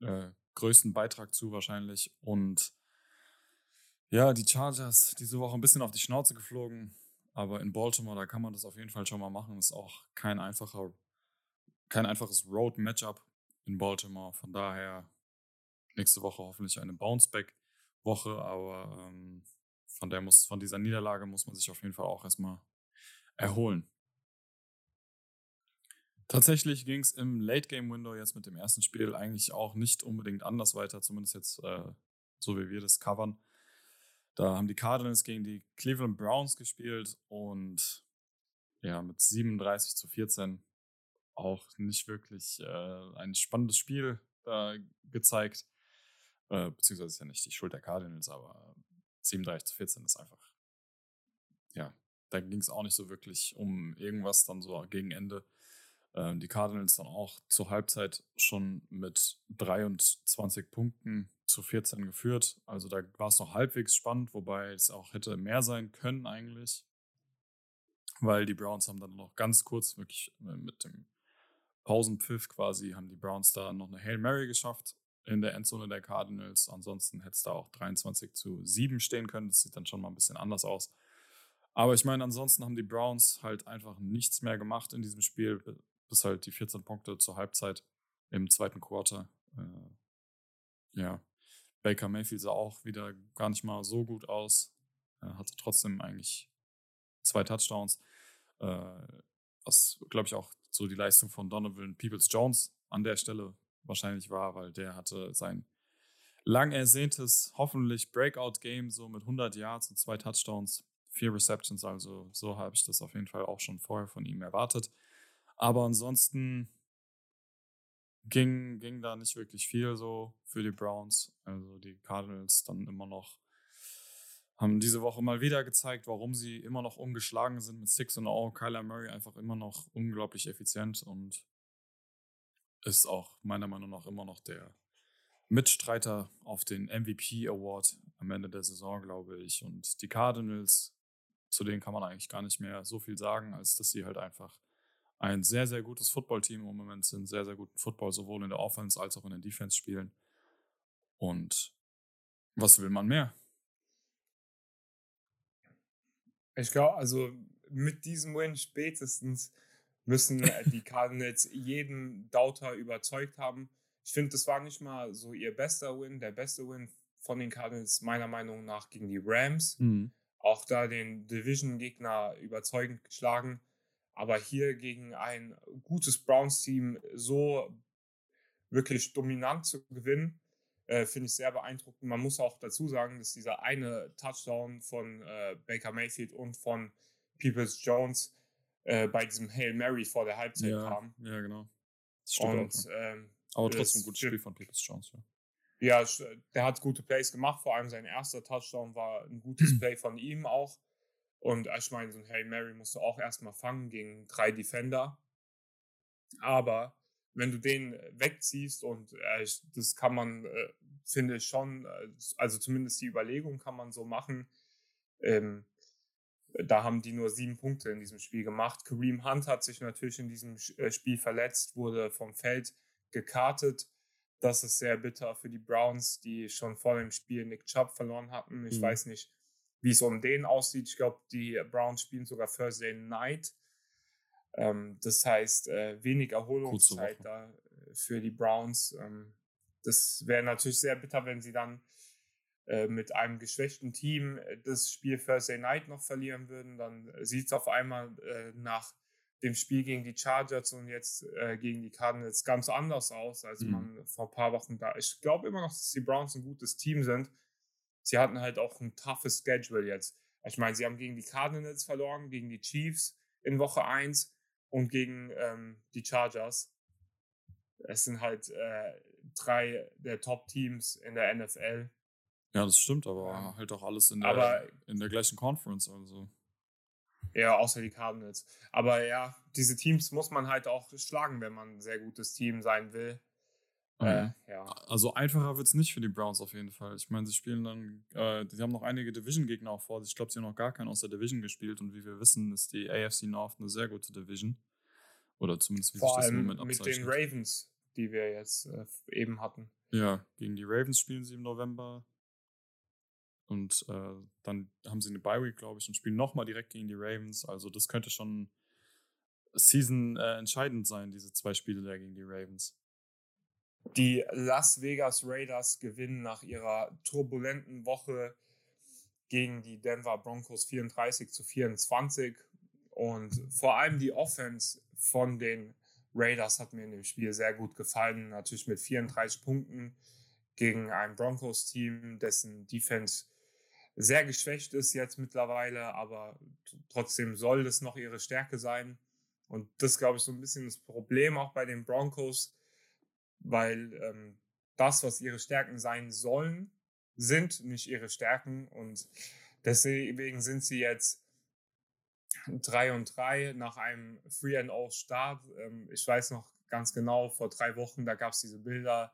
S3: äh, größten Beitrag zu wahrscheinlich. Und ja, die Chargers diese Woche ein bisschen auf die Schnauze geflogen. Aber in Baltimore, da kann man das auf jeden Fall schon mal machen. Ist auch kein einfacher, kein einfaches Road-Matchup in Baltimore. Von daher nächste Woche hoffentlich eine Bounceback-Woche, aber ähm, von der muss, von dieser Niederlage muss man sich auf jeden Fall auch erstmal erholen. Tatsächlich ging es im Late-Game-Window jetzt mit dem ersten Spiel eigentlich auch nicht unbedingt anders weiter, zumindest jetzt äh, so wie wir das covern. Da haben die Cardinals gegen die Cleveland Browns gespielt und ja, mit 37 zu 14 auch nicht wirklich äh, ein spannendes Spiel äh, gezeigt. Äh, beziehungsweise ist ja nicht die Schuld der Cardinals, aber 37 zu 14 ist einfach, ja, da ging es auch nicht so wirklich um irgendwas dann so gegen Ende. Ähm, die Cardinals dann auch zur Halbzeit schon mit 23 Punkten zu 14 geführt. Also da war es noch halbwegs spannend, wobei es auch hätte mehr sein können eigentlich. Weil die Browns haben dann noch ganz kurz, wirklich äh, mit dem Pausenpfiff quasi, haben die Browns da noch eine Hail Mary geschafft in der Endzone der Cardinals. Ansonsten hätte es da auch 23 zu 7 stehen können. Das sieht dann schon mal ein bisschen anders aus. Aber ich meine, ansonsten haben die Browns halt einfach nichts mehr gemacht in diesem Spiel, bis halt die 14 Punkte zur Halbzeit im zweiten Quarter. Äh, ja, Baker Mayfield sah auch wieder gar nicht mal so gut aus. Er hatte trotzdem eigentlich zwei Touchdowns. Äh, was, glaube ich, auch so die Leistung von Donovan Peoples Jones an der Stelle wahrscheinlich war, weil der hatte sein lang ersehntes, hoffentlich Breakout-Game, so mit 100 Yards und zwei Touchdowns, vier Receptions. Also so habe ich das auf jeden Fall auch schon vorher von ihm erwartet. Aber ansonsten ging, ging da nicht wirklich viel so für die Browns. Also die Cardinals dann immer noch haben diese Woche mal wieder gezeigt, warum sie immer noch ungeschlagen sind mit 6 und 0. Kyler Murray einfach immer noch unglaublich effizient und ist auch meiner Meinung nach immer noch der Mitstreiter auf den MVP Award am Ende der Saison, glaube ich. Und die Cardinals, zu denen kann man eigentlich gar nicht mehr so viel sagen, als dass sie halt einfach ein sehr, sehr gutes Footballteam im Moment sind, sehr, sehr guten Football sowohl in der Offense als auch in der Defense spielen. Und was will man mehr?
S1: Ich glaube, also mit diesem Win spätestens müssen die Cardinals jeden Doubter überzeugt haben. Ich finde, das war nicht mal so ihr bester Win. Der beste Win von den Cardinals meiner Meinung nach gegen die Rams. Mhm. Auch da den Division-Gegner überzeugend geschlagen. Aber hier gegen ein gutes Browns-Team so wirklich dominant zu gewinnen, äh, finde ich sehr beeindruckend. Man muss auch dazu sagen, dass dieser eine Touchdown von äh, Baker Mayfield und von Peoples Jones äh, bei diesem Hail Mary vor der Halbzeit
S3: ja,
S1: kam.
S3: Ja, genau. Das stimmt und, ähm, Aber trotzdem ein gutes Spiel von Peoples Jones, ja.
S1: Ja, der hat gute Plays gemacht. Vor allem sein erster Touchdown war ein gutes Play von ihm auch. Und ich meine, so ein Harry Mary musst du auch erstmal fangen gegen drei Defender. Aber wenn du den wegziehst und äh, das kann man, äh, finde ich schon, äh, also zumindest die Überlegung kann man so machen. Ähm, da haben die nur sieben Punkte in diesem Spiel gemacht. Kareem Hunt hat sich natürlich in diesem äh, Spiel verletzt, wurde vom Feld gekartet. Das ist sehr bitter für die Browns, die schon vor dem Spiel Nick Chubb verloren hatten. Ich mhm. weiß nicht, wie es um den aussieht. Ich glaube, die Browns spielen sogar Thursday Night. Ähm, das heißt, äh, wenig Erholungszeit da äh, für die Browns. Ähm, das wäre natürlich sehr bitter, wenn sie dann äh, mit einem geschwächten Team äh, das Spiel Thursday Night noch verlieren würden. Dann sieht es auf einmal äh, nach dem Spiel gegen die Chargers und jetzt äh, gegen die Cardinals ganz anders aus, als mhm. man vor ein paar Wochen da. Ich glaube immer noch, dass die Browns ein gutes Team sind sie hatten halt auch ein toughes Schedule jetzt. Ich meine, sie haben gegen die Cardinals verloren, gegen die Chiefs in Woche 1 und gegen ähm, die Chargers. Es sind halt äh, drei der Top-Teams in der NFL.
S3: Ja, das stimmt, aber ja. halt auch alles in der, aber, in der gleichen Conference. Also.
S1: Ja, außer die Cardinals. Aber ja, diese Teams muss man halt auch schlagen, wenn man ein sehr gutes Team sein will.
S3: Äh, mhm. ja. Also einfacher wird es nicht für die Browns auf jeden Fall. Ich meine, sie spielen dann, äh, die haben noch einige Division-Gegner auch vor sich. Ich glaube, sie haben noch gar keinen aus der Division gespielt und wie wir wissen, ist die AFC North eine sehr gute Division. Oder zumindest wie
S1: vor sich das im Moment abzeichnet. Mit den Ravens, die wir jetzt äh, eben hatten.
S3: Ja, gegen die Ravens spielen sie im November. Und äh, dann haben sie eine Bye Week, glaube ich, und spielen nochmal direkt gegen die Ravens. Also das könnte schon Season äh, entscheidend sein, diese zwei Spiele da gegen die Ravens.
S1: Die Las Vegas Raiders gewinnen nach ihrer turbulenten Woche gegen die Denver Broncos 34 zu 24. Und vor allem die Offense von den Raiders hat mir in dem Spiel sehr gut gefallen. Natürlich mit 34 Punkten gegen ein Broncos-Team, dessen Defense sehr geschwächt ist jetzt mittlerweile, aber trotzdem soll das noch ihre Stärke sein. Und das glaube ich so ein bisschen das Problem auch bei den Broncos, weil ähm, das, was ihre Stärken sein sollen, sind nicht ihre Stärken. Und deswegen sind sie jetzt 3 und 3 nach einem Free and All Start. Ähm, ich weiß noch ganz genau, vor drei Wochen, da gab es diese Bilder,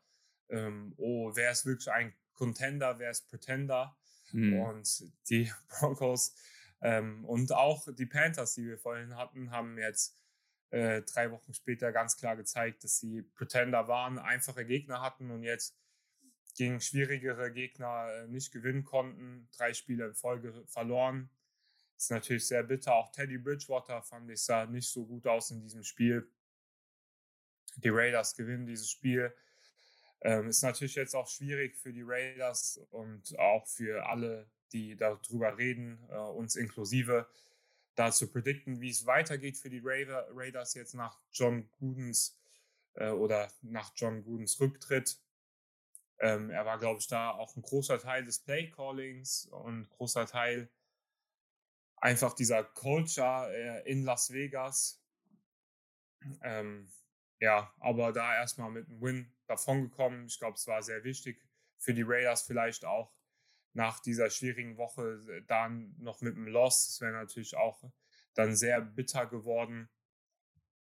S1: ähm, oh, wer ist wirklich ein Contender, wer ist Pretender? Mhm. Und die Broncos ähm, und auch die Panthers, die wir vorhin hatten, haben jetzt äh, drei Wochen später ganz klar gezeigt, dass sie Pretender waren, einfache Gegner hatten und jetzt gegen schwierigere Gegner äh, nicht gewinnen konnten. Drei Spiele in Folge verloren. Ist natürlich sehr bitter. Auch Teddy Bridgewater fand ich sah nicht so gut aus in diesem Spiel. Die Raiders gewinnen dieses Spiel. Ähm, ist natürlich jetzt auch schwierig für die Raiders und auch für alle, die darüber reden, äh, uns inklusive, da zu predikten, wie es weitergeht für die Raiders jetzt nach John Gudens äh, oder nach John Gudens Rücktritt. Ähm, er war, glaube ich, da auch ein großer Teil des Play-Callings und großer Teil einfach dieser Culture äh, in Las Vegas. Ähm, ja, aber da erstmal mit einem Win davongekommen. Ich glaube, es war sehr wichtig für die Raiders vielleicht auch nach dieser schwierigen Woche äh, dann noch mit einem Loss. Das wäre natürlich auch dann sehr bitter geworden.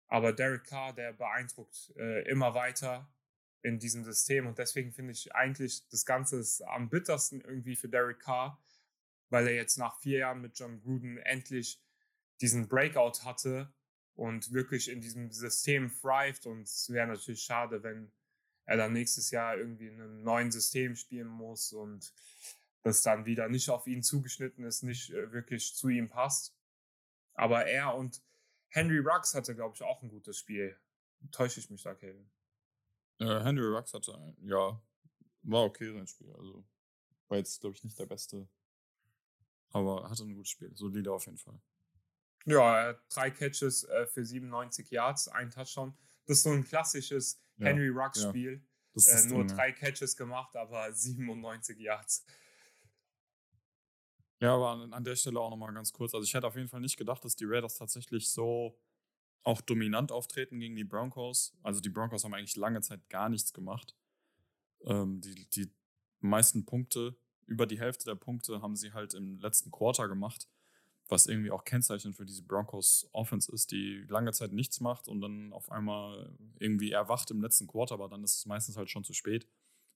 S1: Aber Derek Carr, der beeindruckt äh, immer weiter in diesem System. Und deswegen finde ich eigentlich das Ganze ist am bittersten irgendwie für Derek Carr, weil er jetzt nach vier Jahren mit John Gruden endlich diesen Breakout hatte und wirklich in diesem System thrived. Und es wäre natürlich schade, wenn er dann nächstes Jahr irgendwie in einem neuen System spielen muss und das dann wieder nicht auf ihn zugeschnitten ist, nicht äh, wirklich zu ihm passt. Aber er und Henry Rux hatte, glaube ich, auch ein gutes Spiel. Täusche ich mich da, Kevin?
S3: Äh, Henry Rux hatte, ja, war okay sein Spiel. Also war jetzt, glaube ich, nicht der beste. Aber hatte ein gutes Spiel. Solide auf jeden Fall.
S1: Ja, drei Catches äh, für 97 Yards, ein Touchdown. Das ist so ein klassisches ja, Henry Ruggs-Spiel. Ja, äh, nur drei Catches gemacht, aber 97 Yards.
S3: Ja, aber an, der Stelle auch nochmal ganz kurz. Also ich hätte auf jeden Fall nicht gedacht, dass die Raiders tatsächlich so auch dominant auftreten gegen die Broncos. Also die Broncos haben eigentlich lange Zeit gar nichts gemacht. Ähm, die, die meisten Punkte, über die Hälfte der Punkte haben sie halt im letzten Quarter gemacht was irgendwie auch kennzeichnend für diese Broncos Offense ist, die lange Zeit nichts macht und dann auf einmal irgendwie erwacht im letzten Quarter, aber dann ist es meistens halt schon zu spät.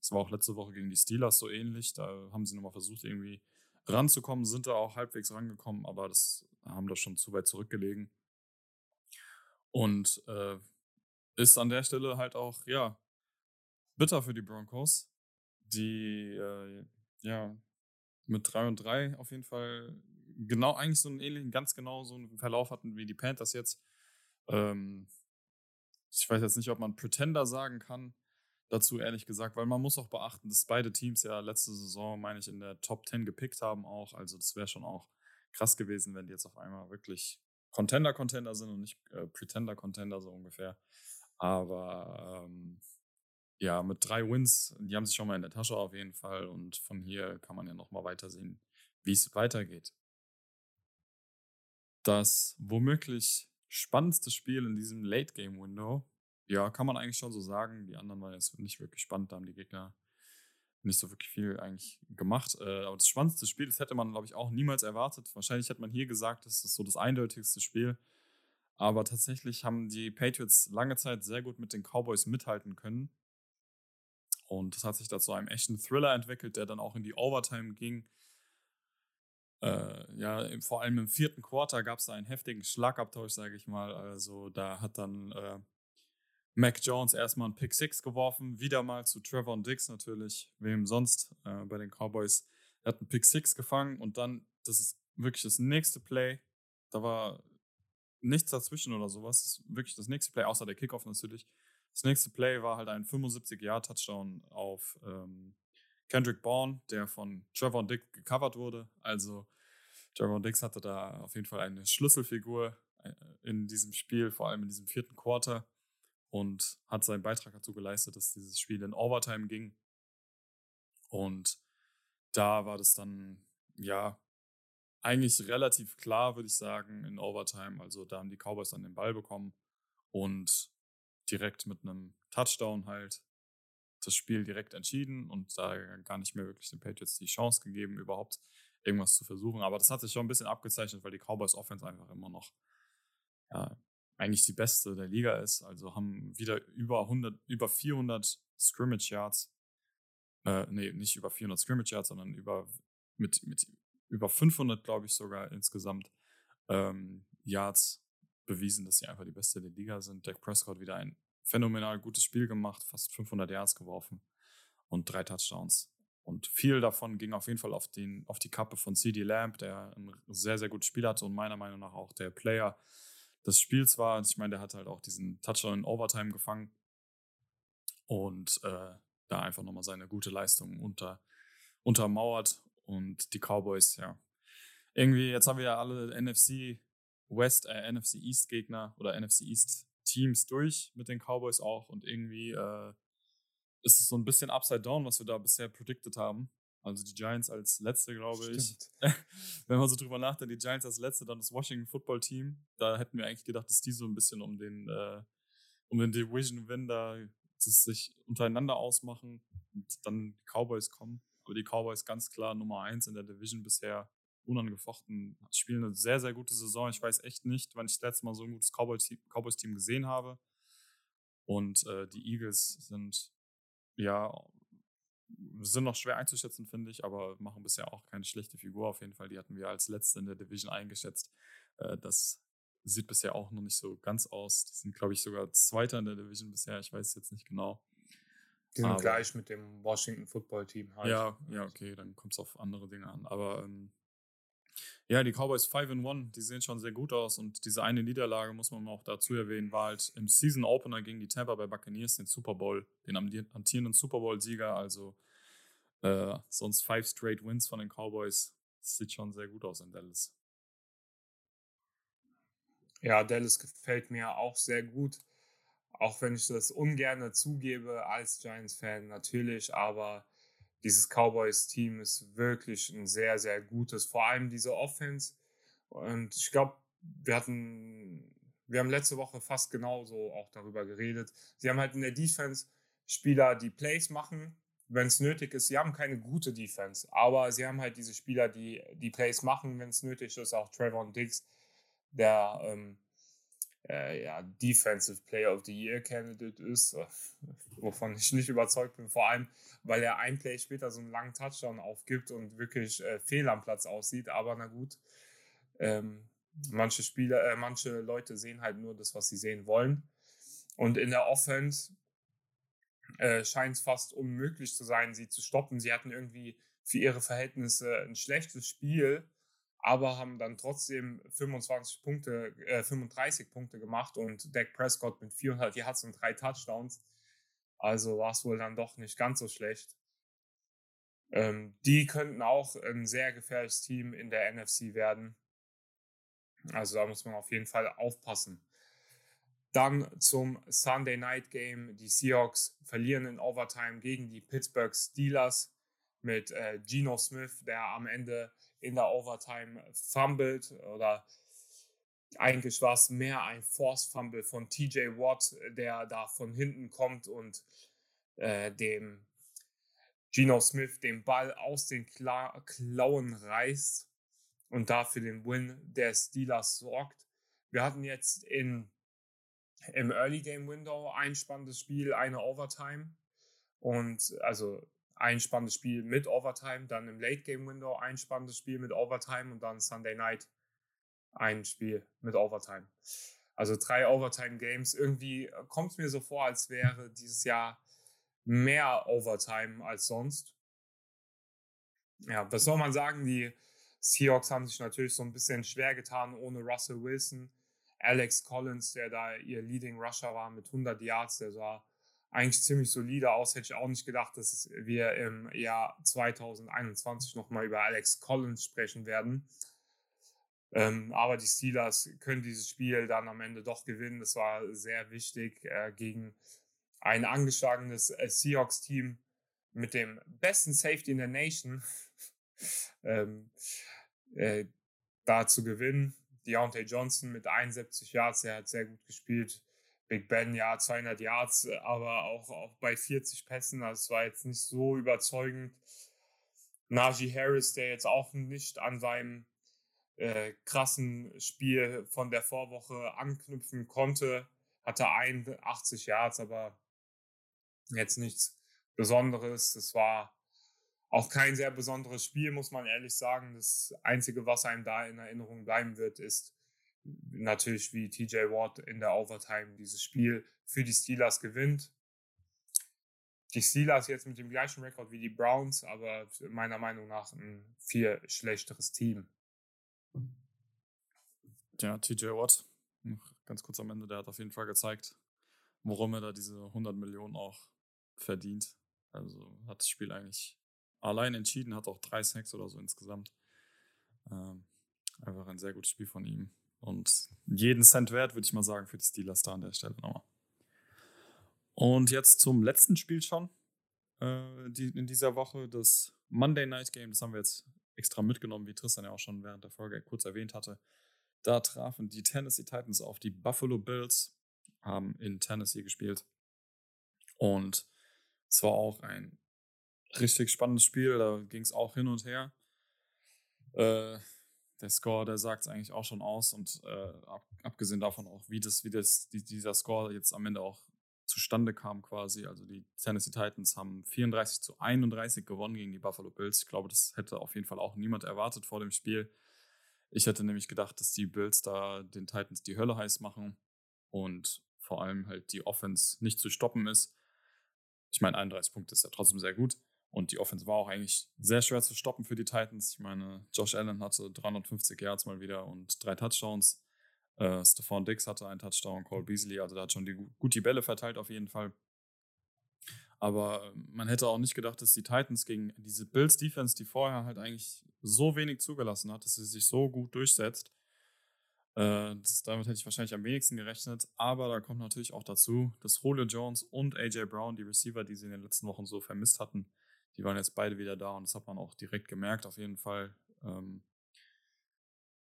S3: Das war auch letzte Woche gegen die Steelers so ähnlich. Da haben sie nochmal versucht, irgendwie ranzukommen, sind da auch halbwegs rangekommen, aber das haben da schon zu weit zurückgelegen. Und äh, ist an der Stelle halt auch, ja, bitter für die Broncos, die äh, ja mit 3 und 3 auf jeden Fall genau eigentlich so einen ähnlichen, ganz genau so einen Verlauf hatten wie die Panthers jetzt. Ähm, ich weiß jetzt nicht, ob man Pretender sagen kann dazu, ehrlich gesagt, weil man muss auch beachten, dass beide Teams ja letzte Saison, meine ich, in der Top 10 gepickt haben auch. Also das wäre schon auch krass gewesen, wenn die jetzt auf einmal wirklich Contender-Contender sind und nicht äh, Pretender-Contender so ungefähr. Aber ähm, ja, mit drei Wins, die haben sich schon mal in der Tasche auf jeden Fall und von hier kann man ja nochmal weitersehen, wie es weitergeht das womöglich spannendste Spiel in diesem Late-Game-Window. Ja, kann man eigentlich schon so sagen. Die anderen waren jetzt nicht wirklich spannend, da haben die Gegner nicht so wirklich viel eigentlich gemacht. Äh, aber das spannendste Spiel, das hätte man, glaube ich, auch niemals erwartet. Wahrscheinlich hätte man hier gesagt, das ist so das eindeutigste Spiel. Aber tatsächlich haben die Patriots lange Zeit sehr gut mit den Cowboys mithalten können. Und das hat sich da zu einem echten Thriller entwickelt, der dann auch in die Overtime ging. Äh, ja, vor allem im vierten Quarter gab es einen heftigen Schlagabtausch, sage ich mal. Also da hat dann äh, Mac Jones erstmal einen Pick Six geworfen, wieder mal zu Trevor Dix natürlich, wem sonst äh, bei den Cowboys. Er hat einen Pick Six gefangen und dann, das ist wirklich das nächste Play. Da war nichts dazwischen oder sowas. Das ist wirklich das nächste Play, außer der Kickoff natürlich. Das nächste Play war halt ein 75-Jahr-Touchdown auf ähm, Kendrick Bourne, der von Trevor Dick gecovert wurde. Also Trevor Dix hatte da auf jeden Fall eine Schlüsselfigur äh, in diesem Spiel, vor allem in diesem vierten Quarter und hat seinen Beitrag dazu geleistet, dass dieses Spiel in Overtime ging. Und da war das dann, ja, eigentlich relativ klar, würde ich sagen, in Overtime. Also da haben die Cowboys dann den Ball bekommen und direkt mit einem Touchdown halt das Spiel direkt entschieden und da gar nicht mehr wirklich den Patriots die Chance gegeben, überhaupt irgendwas zu versuchen. Aber das hat sich schon ein bisschen abgezeichnet, weil die Cowboys Offense einfach immer noch ja, eigentlich die beste der Liga ist. Also haben wieder über 100, über 400 Scrimmage Yards. Äh, nee, nicht über 400 Scrimmage Yards, sondern über, mit, mit über 500, glaube ich, sogar insgesamt ähm, Yards bewiesen, dass sie einfach die beste der Liga sind. Dak Prescott wieder ein phänomenal gutes Spiel gemacht, fast 500 Yards geworfen und drei Touchdowns. Und viel davon ging auf jeden Fall auf, den, auf die Kappe von CD Lamb, der ein sehr, sehr gutes Spiel hatte und meiner Meinung nach auch der Player des Spiels war. Ich meine, der hat halt auch diesen Touchdown in Overtime gefangen und äh, da einfach nochmal seine gute Leistung unter, untermauert. Und die Cowboys, ja. Irgendwie, jetzt haben wir ja alle NFC West, äh, NFC East Gegner oder NFC East Teams durch mit den Cowboys auch. Und irgendwie äh, ist es so ein bisschen upside down, was wir da bisher predicted haben. Also die Giants als letzte, glaube Stimmt. ich. Wenn man so drüber nachdenkt, die Giants als letzte, dann das Washington Football Team. Da hätten wir eigentlich gedacht, dass die so ein bisschen um den, äh, um den Division Win da sich untereinander ausmachen und dann die Cowboys kommen. Aber die Cowboys ganz klar Nummer eins in der Division bisher unangefochten, spielen eine sehr, sehr gute Saison. Ich weiß echt nicht, wann ich das letzte Mal so ein gutes Cowboys-Team gesehen habe. Und äh, die Eagles sind ja sind noch schwer einzuschätzen, finde ich, aber machen bisher auch keine schlechte Figur. Auf jeden Fall, die hatten wir als letzte in der Division eingeschätzt. Äh, das sieht bisher auch noch nicht so ganz aus. Die sind, glaube ich, sogar Zweiter in der Division bisher. Ich weiß jetzt nicht genau.
S1: Die sind aber, gleich mit dem Washington Football Team
S3: halt. Ja, ja, okay, dann kommt es auf andere Dinge an. Aber ähm, ja, die Cowboys 5 in 1, die sehen schon sehr gut aus und diese eine Niederlage, muss man auch dazu erwähnen, war halt im Season Opener gegen die Tampa Bay Buccaneers, den Super Bowl, den amtierenden Super Bowl-Sieger. Also äh, sonst five straight Wins von den Cowboys. Sieht schon sehr gut aus in Dallas.
S1: Ja, Dallas gefällt mir auch sehr gut. Auch wenn ich das ungern zugebe als Giants-Fan natürlich, aber dieses Cowboys-Team ist wirklich ein sehr, sehr gutes. Vor allem diese Offense. Und ich glaube, wir hatten, wir haben letzte Woche fast genauso auch darüber geredet. Sie haben halt in der Defense Spieler, die Plays machen, wenn es nötig ist. Sie haben keine gute Defense, aber sie haben halt diese Spieler, die die Plays machen, wenn es nötig ist. Auch Trevor Diggs, der ähm, äh, ja, Defensive Player of the Year Candidate ist, äh, wovon ich nicht überzeugt bin, vor allem, weil er ein Play später so einen langen Touchdown aufgibt und wirklich äh, fehl am Platz aussieht. Aber na gut, ähm, manche Spieler, äh, manche Leute sehen halt nur das, was sie sehen wollen. Und in der Offense äh, scheint es fast unmöglich zu sein, sie zu stoppen. Sie hatten irgendwie für ihre Verhältnisse ein schlechtes Spiel aber haben dann trotzdem 25 Punkte, äh, 35 Punkte gemacht und Dak Prescott mit 400 Yards und drei Touchdowns. Also war es wohl dann doch nicht ganz so schlecht. Ähm, die könnten auch ein sehr gefährliches Team in der NFC werden. Also da muss man auf jeden Fall aufpassen. Dann zum Sunday Night Game. Die Seahawks verlieren in Overtime gegen die Pittsburgh Steelers mit äh, Geno Smith, der am Ende in der Overtime fumbled oder eigentlich war es mehr ein Force Fumble von TJ Watt, der da von hinten kommt und äh, dem Geno Smith den Ball aus den Kla Klauen reißt und dafür den Win der Steelers sorgt. Wir hatten jetzt in, im Early Game Window ein spannendes Spiel, eine Overtime. Und also ein spannendes Spiel mit Overtime, dann im Late Game Window ein spannendes Spiel mit Overtime und dann Sunday Night ein Spiel mit Overtime. Also drei Overtime Games. Irgendwie äh, kommt es mir so vor, als wäre dieses Jahr mehr Overtime als sonst. Ja, was soll man sagen? Die Seahawks haben sich natürlich so ein bisschen schwer getan ohne Russell Wilson. Alex Collins, der da ihr Leading Rusher war mit 100 Yards, der sah eigentlich ziemlich solide aus. Hätte ich auch nicht gedacht, dass wir im Jahr 2021 nochmal über Alex Collins sprechen werden. Ähm, aber die Steelers können dieses Spiel dann am Ende doch gewinnen. Das war sehr wichtig äh, gegen ein angeschlagenes äh, Seahawks-Team mit dem besten Safety in der Nation ähm, äh, da zu gewinnen. Deontay Johnson mit 71 Yards, der hat sehr gut gespielt. Big Ben, ja, 200 Yards, aber auch, auch bei 40 Pässen, das also war jetzt nicht so überzeugend. Najee Harris, der jetzt auch nicht an seinem äh, krassen Spiel von der Vorwoche anknüpfen konnte, hatte 81 Yards, aber jetzt nichts Besonderes. Es war auch kein sehr besonderes Spiel, muss man ehrlich sagen. Das Einzige, was einem da in Erinnerung bleiben wird, ist natürlich, wie TJ Watt in der Overtime dieses Spiel für die Steelers gewinnt. Die Steelers jetzt mit dem gleichen Rekord wie die Browns, aber meiner Meinung nach ein viel schlechteres Team.
S3: Ja, TJ Watt, ganz kurz am Ende, der hat auf jeden Fall gezeigt, warum er da diese 100 Millionen auch verdient. Also hat das Spiel eigentlich allein entschieden, hat auch drei Sacks oder so insgesamt. Ähm, einfach ein sehr gutes Spiel von ihm. Und jeden Cent wert, würde ich mal sagen, für die Steelers da an der Stelle nochmal. Und jetzt zum letzten Spiel schon äh, die, in dieser Woche, das Monday Night Game. Das haben wir jetzt extra mitgenommen, wie Tristan ja auch schon während der Folge kurz erwähnt hatte. Da trafen die Tennessee Titans auf die Buffalo Bills, haben in Tennessee gespielt. Und es war auch ein richtig spannendes Spiel, da ging es auch hin und her. Äh, der Score, der sagt es eigentlich auch schon aus und äh, ab, abgesehen davon auch, wie das, wie das, die, dieser Score jetzt am Ende auch zustande kam quasi. Also die Tennessee Titans haben 34 zu 31 gewonnen gegen die Buffalo Bills. Ich glaube, das hätte auf jeden Fall auch niemand erwartet vor dem Spiel. Ich hätte nämlich gedacht, dass die Bills da den Titans die Hölle heiß machen und vor allem halt die Offense nicht zu stoppen ist. Ich meine, 31 Punkte ist ja trotzdem sehr gut. Und die Offense war auch eigentlich sehr schwer zu stoppen für die Titans. Ich meine, Josh Allen hatte 350 Yards mal wieder und drei Touchdowns. Äh, Stephon Diggs hatte einen Touchdown, Cole Beasley, also da hat schon die, gut die Bälle verteilt auf jeden Fall. Aber ähm, man hätte auch nicht gedacht, dass die Titans gegen diese Bills Defense, die vorher halt eigentlich so wenig zugelassen hat, dass sie sich so gut durchsetzt. Äh, das, damit hätte ich wahrscheinlich am wenigsten gerechnet. Aber da kommt natürlich auch dazu, dass Julio Jones und AJ Brown, die Receiver, die sie in den letzten Wochen so vermisst hatten, die waren jetzt beide wieder da und das hat man auch direkt gemerkt, auf jeden Fall. Ähm,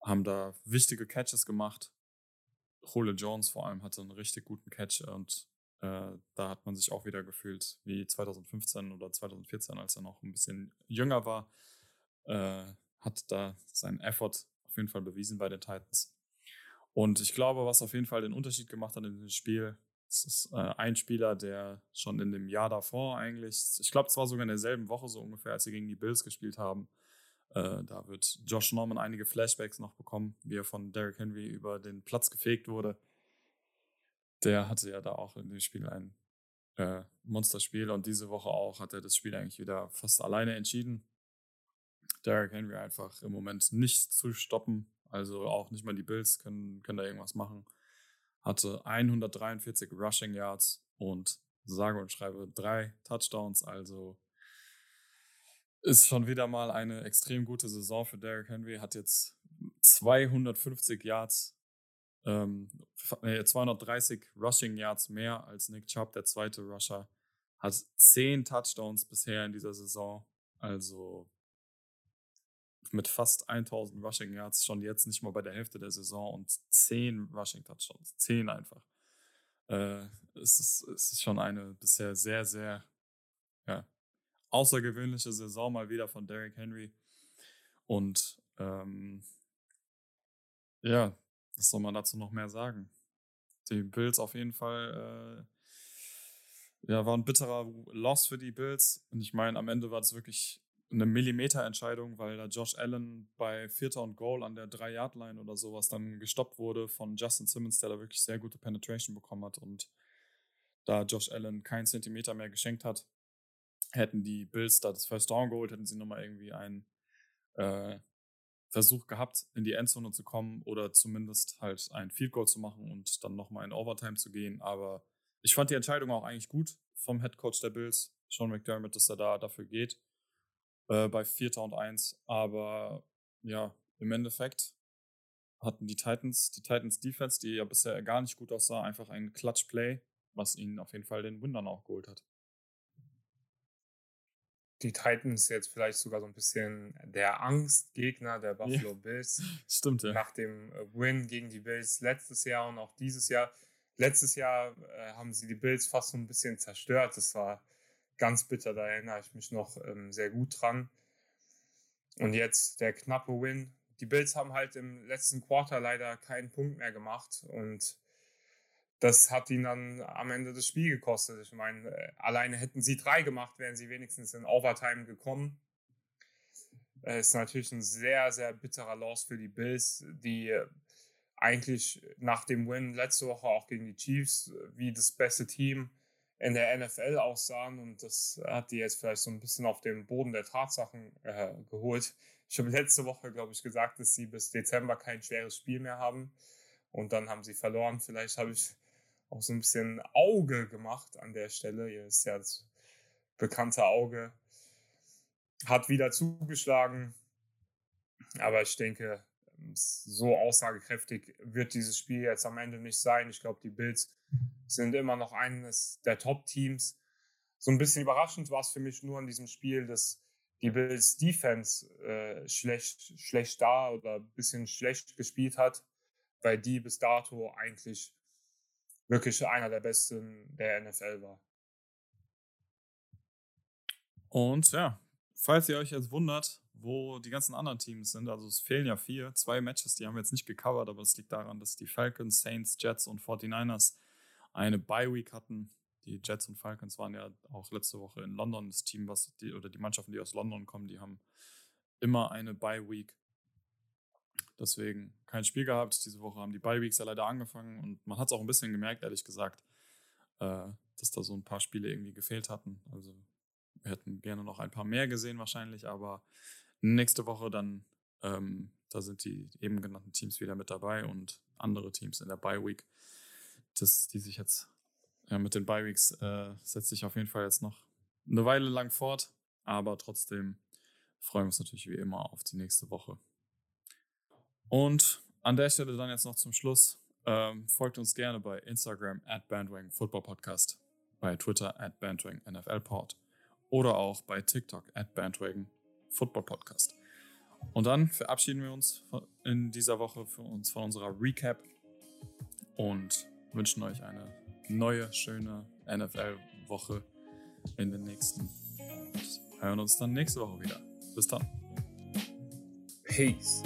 S3: haben da wichtige Catches gemacht. Julio Jones vor allem hatte einen richtig guten Catch und äh, da hat man sich auch wieder gefühlt wie 2015 oder 2014, als er noch ein bisschen jünger war. Äh, hat da seinen Effort auf jeden Fall bewiesen bei den Titans. Und ich glaube, was auf jeden Fall den Unterschied gemacht hat in dem Spiel, das ist äh, ein Spieler, der schon in dem Jahr davor eigentlich, ich glaube, es war sogar in derselben Woche so ungefähr, als sie gegen die Bills gespielt haben. Äh, da wird Josh Norman einige Flashbacks noch bekommen, wie er von Derrick Henry über den Platz gefegt wurde. Der hatte ja da auch in dem Spiel ein äh, Monsterspiel und diese Woche auch hat er das Spiel eigentlich wieder fast alleine entschieden. Derrick Henry einfach im Moment nicht zu stoppen. Also auch nicht mal die Bills können, können da irgendwas machen hatte 143 Rushing Yards und sage und schreibe drei Touchdowns. Also ist schon wieder mal eine extrem gute Saison für Derrick Henry. Hat jetzt 250 Yards, ähm, 230 Rushing Yards mehr als Nick Chubb, der zweite Rusher. Hat 10 Touchdowns bisher in dieser Saison. Also mit fast 1000 Rushing Yards schon jetzt nicht mal bei der Hälfte der Saison und 10 Rushing Touchdowns. 10 einfach. Äh, es, ist, es ist schon eine bisher sehr, sehr ja, außergewöhnliche Saison mal wieder von Derrick Henry. Und ähm, ja, was soll man dazu noch mehr sagen? Die Bills auf jeden Fall, äh, ja, war ein bitterer Loss für die Bills. Und ich meine, am Ende war es wirklich eine Millimeterentscheidung, weil da Josh Allen bei Vierter und Goal an der 3-Yard-Line oder sowas dann gestoppt wurde von Justin Simmons, der da wirklich sehr gute Penetration bekommen hat und da Josh Allen keinen Zentimeter mehr geschenkt hat, hätten die Bills da das First Down geholt, hätten sie nochmal irgendwie einen äh, Versuch gehabt, in die Endzone zu kommen oder zumindest halt ein Field Goal zu machen und dann nochmal in Overtime zu gehen. Aber ich fand die Entscheidung auch eigentlich gut vom Head Coach der Bills, Sean McDermott, dass er da dafür geht äh, bei 4. und 1. Aber ja, im Endeffekt hatten die Titans, die Titans Defense, die ja bisher gar nicht gut aussah, einfach ein Clutch Play, was ihnen auf jeden Fall den Win dann auch geholt hat
S1: die Titans jetzt vielleicht sogar so ein bisschen der Angstgegner der Buffalo ja, Bills.
S3: Stimmt, ja.
S1: Nach dem äh, Win gegen die Bills letztes Jahr und auch dieses Jahr. Letztes Jahr äh, haben sie die Bills fast so ein bisschen zerstört. Das war ganz bitter, da erinnere ich mich noch ähm, sehr gut dran. Und jetzt der knappe Win. Die Bills haben halt im letzten Quarter leider keinen Punkt mehr gemacht und das hat ihn dann am Ende das Spiel gekostet. Ich meine, äh, alleine hätten sie drei gemacht, wären sie wenigstens in Overtime gekommen. Es ist natürlich ein sehr, sehr bitterer Loss für die Bills, die äh, eigentlich nach dem Win letzte Woche auch gegen die Chiefs äh, wie das beste Team in der NFL aussahen. Und das hat die jetzt vielleicht so ein bisschen auf den Boden der Tatsachen äh, geholt. Ich habe letzte Woche, glaube ich, gesagt, dass sie bis Dezember kein schweres Spiel mehr haben. Und dann haben sie verloren. Vielleicht habe ich auch so ein bisschen Auge gemacht an der Stelle. Ihr ist ja das bekannte Auge. Hat wieder zugeschlagen. Aber ich denke, so aussagekräftig wird dieses Spiel jetzt am Ende nicht sein. Ich glaube, die Bills sind immer noch eines der Top-Teams. So ein bisschen überraschend war es für mich nur in diesem Spiel, dass die Bills Defense äh, schlecht, schlecht da oder ein bisschen schlecht gespielt hat, weil die bis dato eigentlich wirklich einer der besten der NFL war.
S3: Und ja, falls ihr euch jetzt wundert, wo die ganzen anderen Teams sind, also es fehlen ja vier, zwei Matches, die haben wir jetzt nicht gecovert, aber es liegt daran, dass die Falcons, Saints, Jets und 49ers eine Bye-Week hatten. Die Jets und Falcons waren ja auch letzte Woche in London. Das Team, was die, oder die Mannschaften, die aus London kommen, die haben immer eine Bye-Week. Deswegen kein Spiel gehabt. Diese Woche haben die Bye-Weeks ja leider angefangen und man hat es auch ein bisschen gemerkt, ehrlich gesagt, äh, dass da so ein paar Spiele irgendwie gefehlt hatten. Also wir hätten gerne noch ein paar mehr gesehen wahrscheinlich, aber nächste Woche dann, ähm, da sind die eben genannten Teams wieder mit dabei und andere Teams in der Bye-Week, das, die sich jetzt ja, mit den Bye-Weeks äh, setzt sich auf jeden Fall jetzt noch eine Weile lang fort, aber trotzdem freuen wir uns natürlich wie immer auf die nächste Woche. Und an der Stelle dann jetzt noch zum Schluss. Ähm, folgt uns gerne bei Instagram at Bandwagon Football Podcast, bei Twitter at Bandwagon NFL Pod oder auch bei TikTok at Bandwagon Football Podcast. Und dann verabschieden wir uns in dieser Woche für uns von unserer Recap und wünschen euch eine neue, schöne NFL-Woche in den nächsten. Und hören uns dann nächste Woche wieder. Bis dann.
S1: Peace.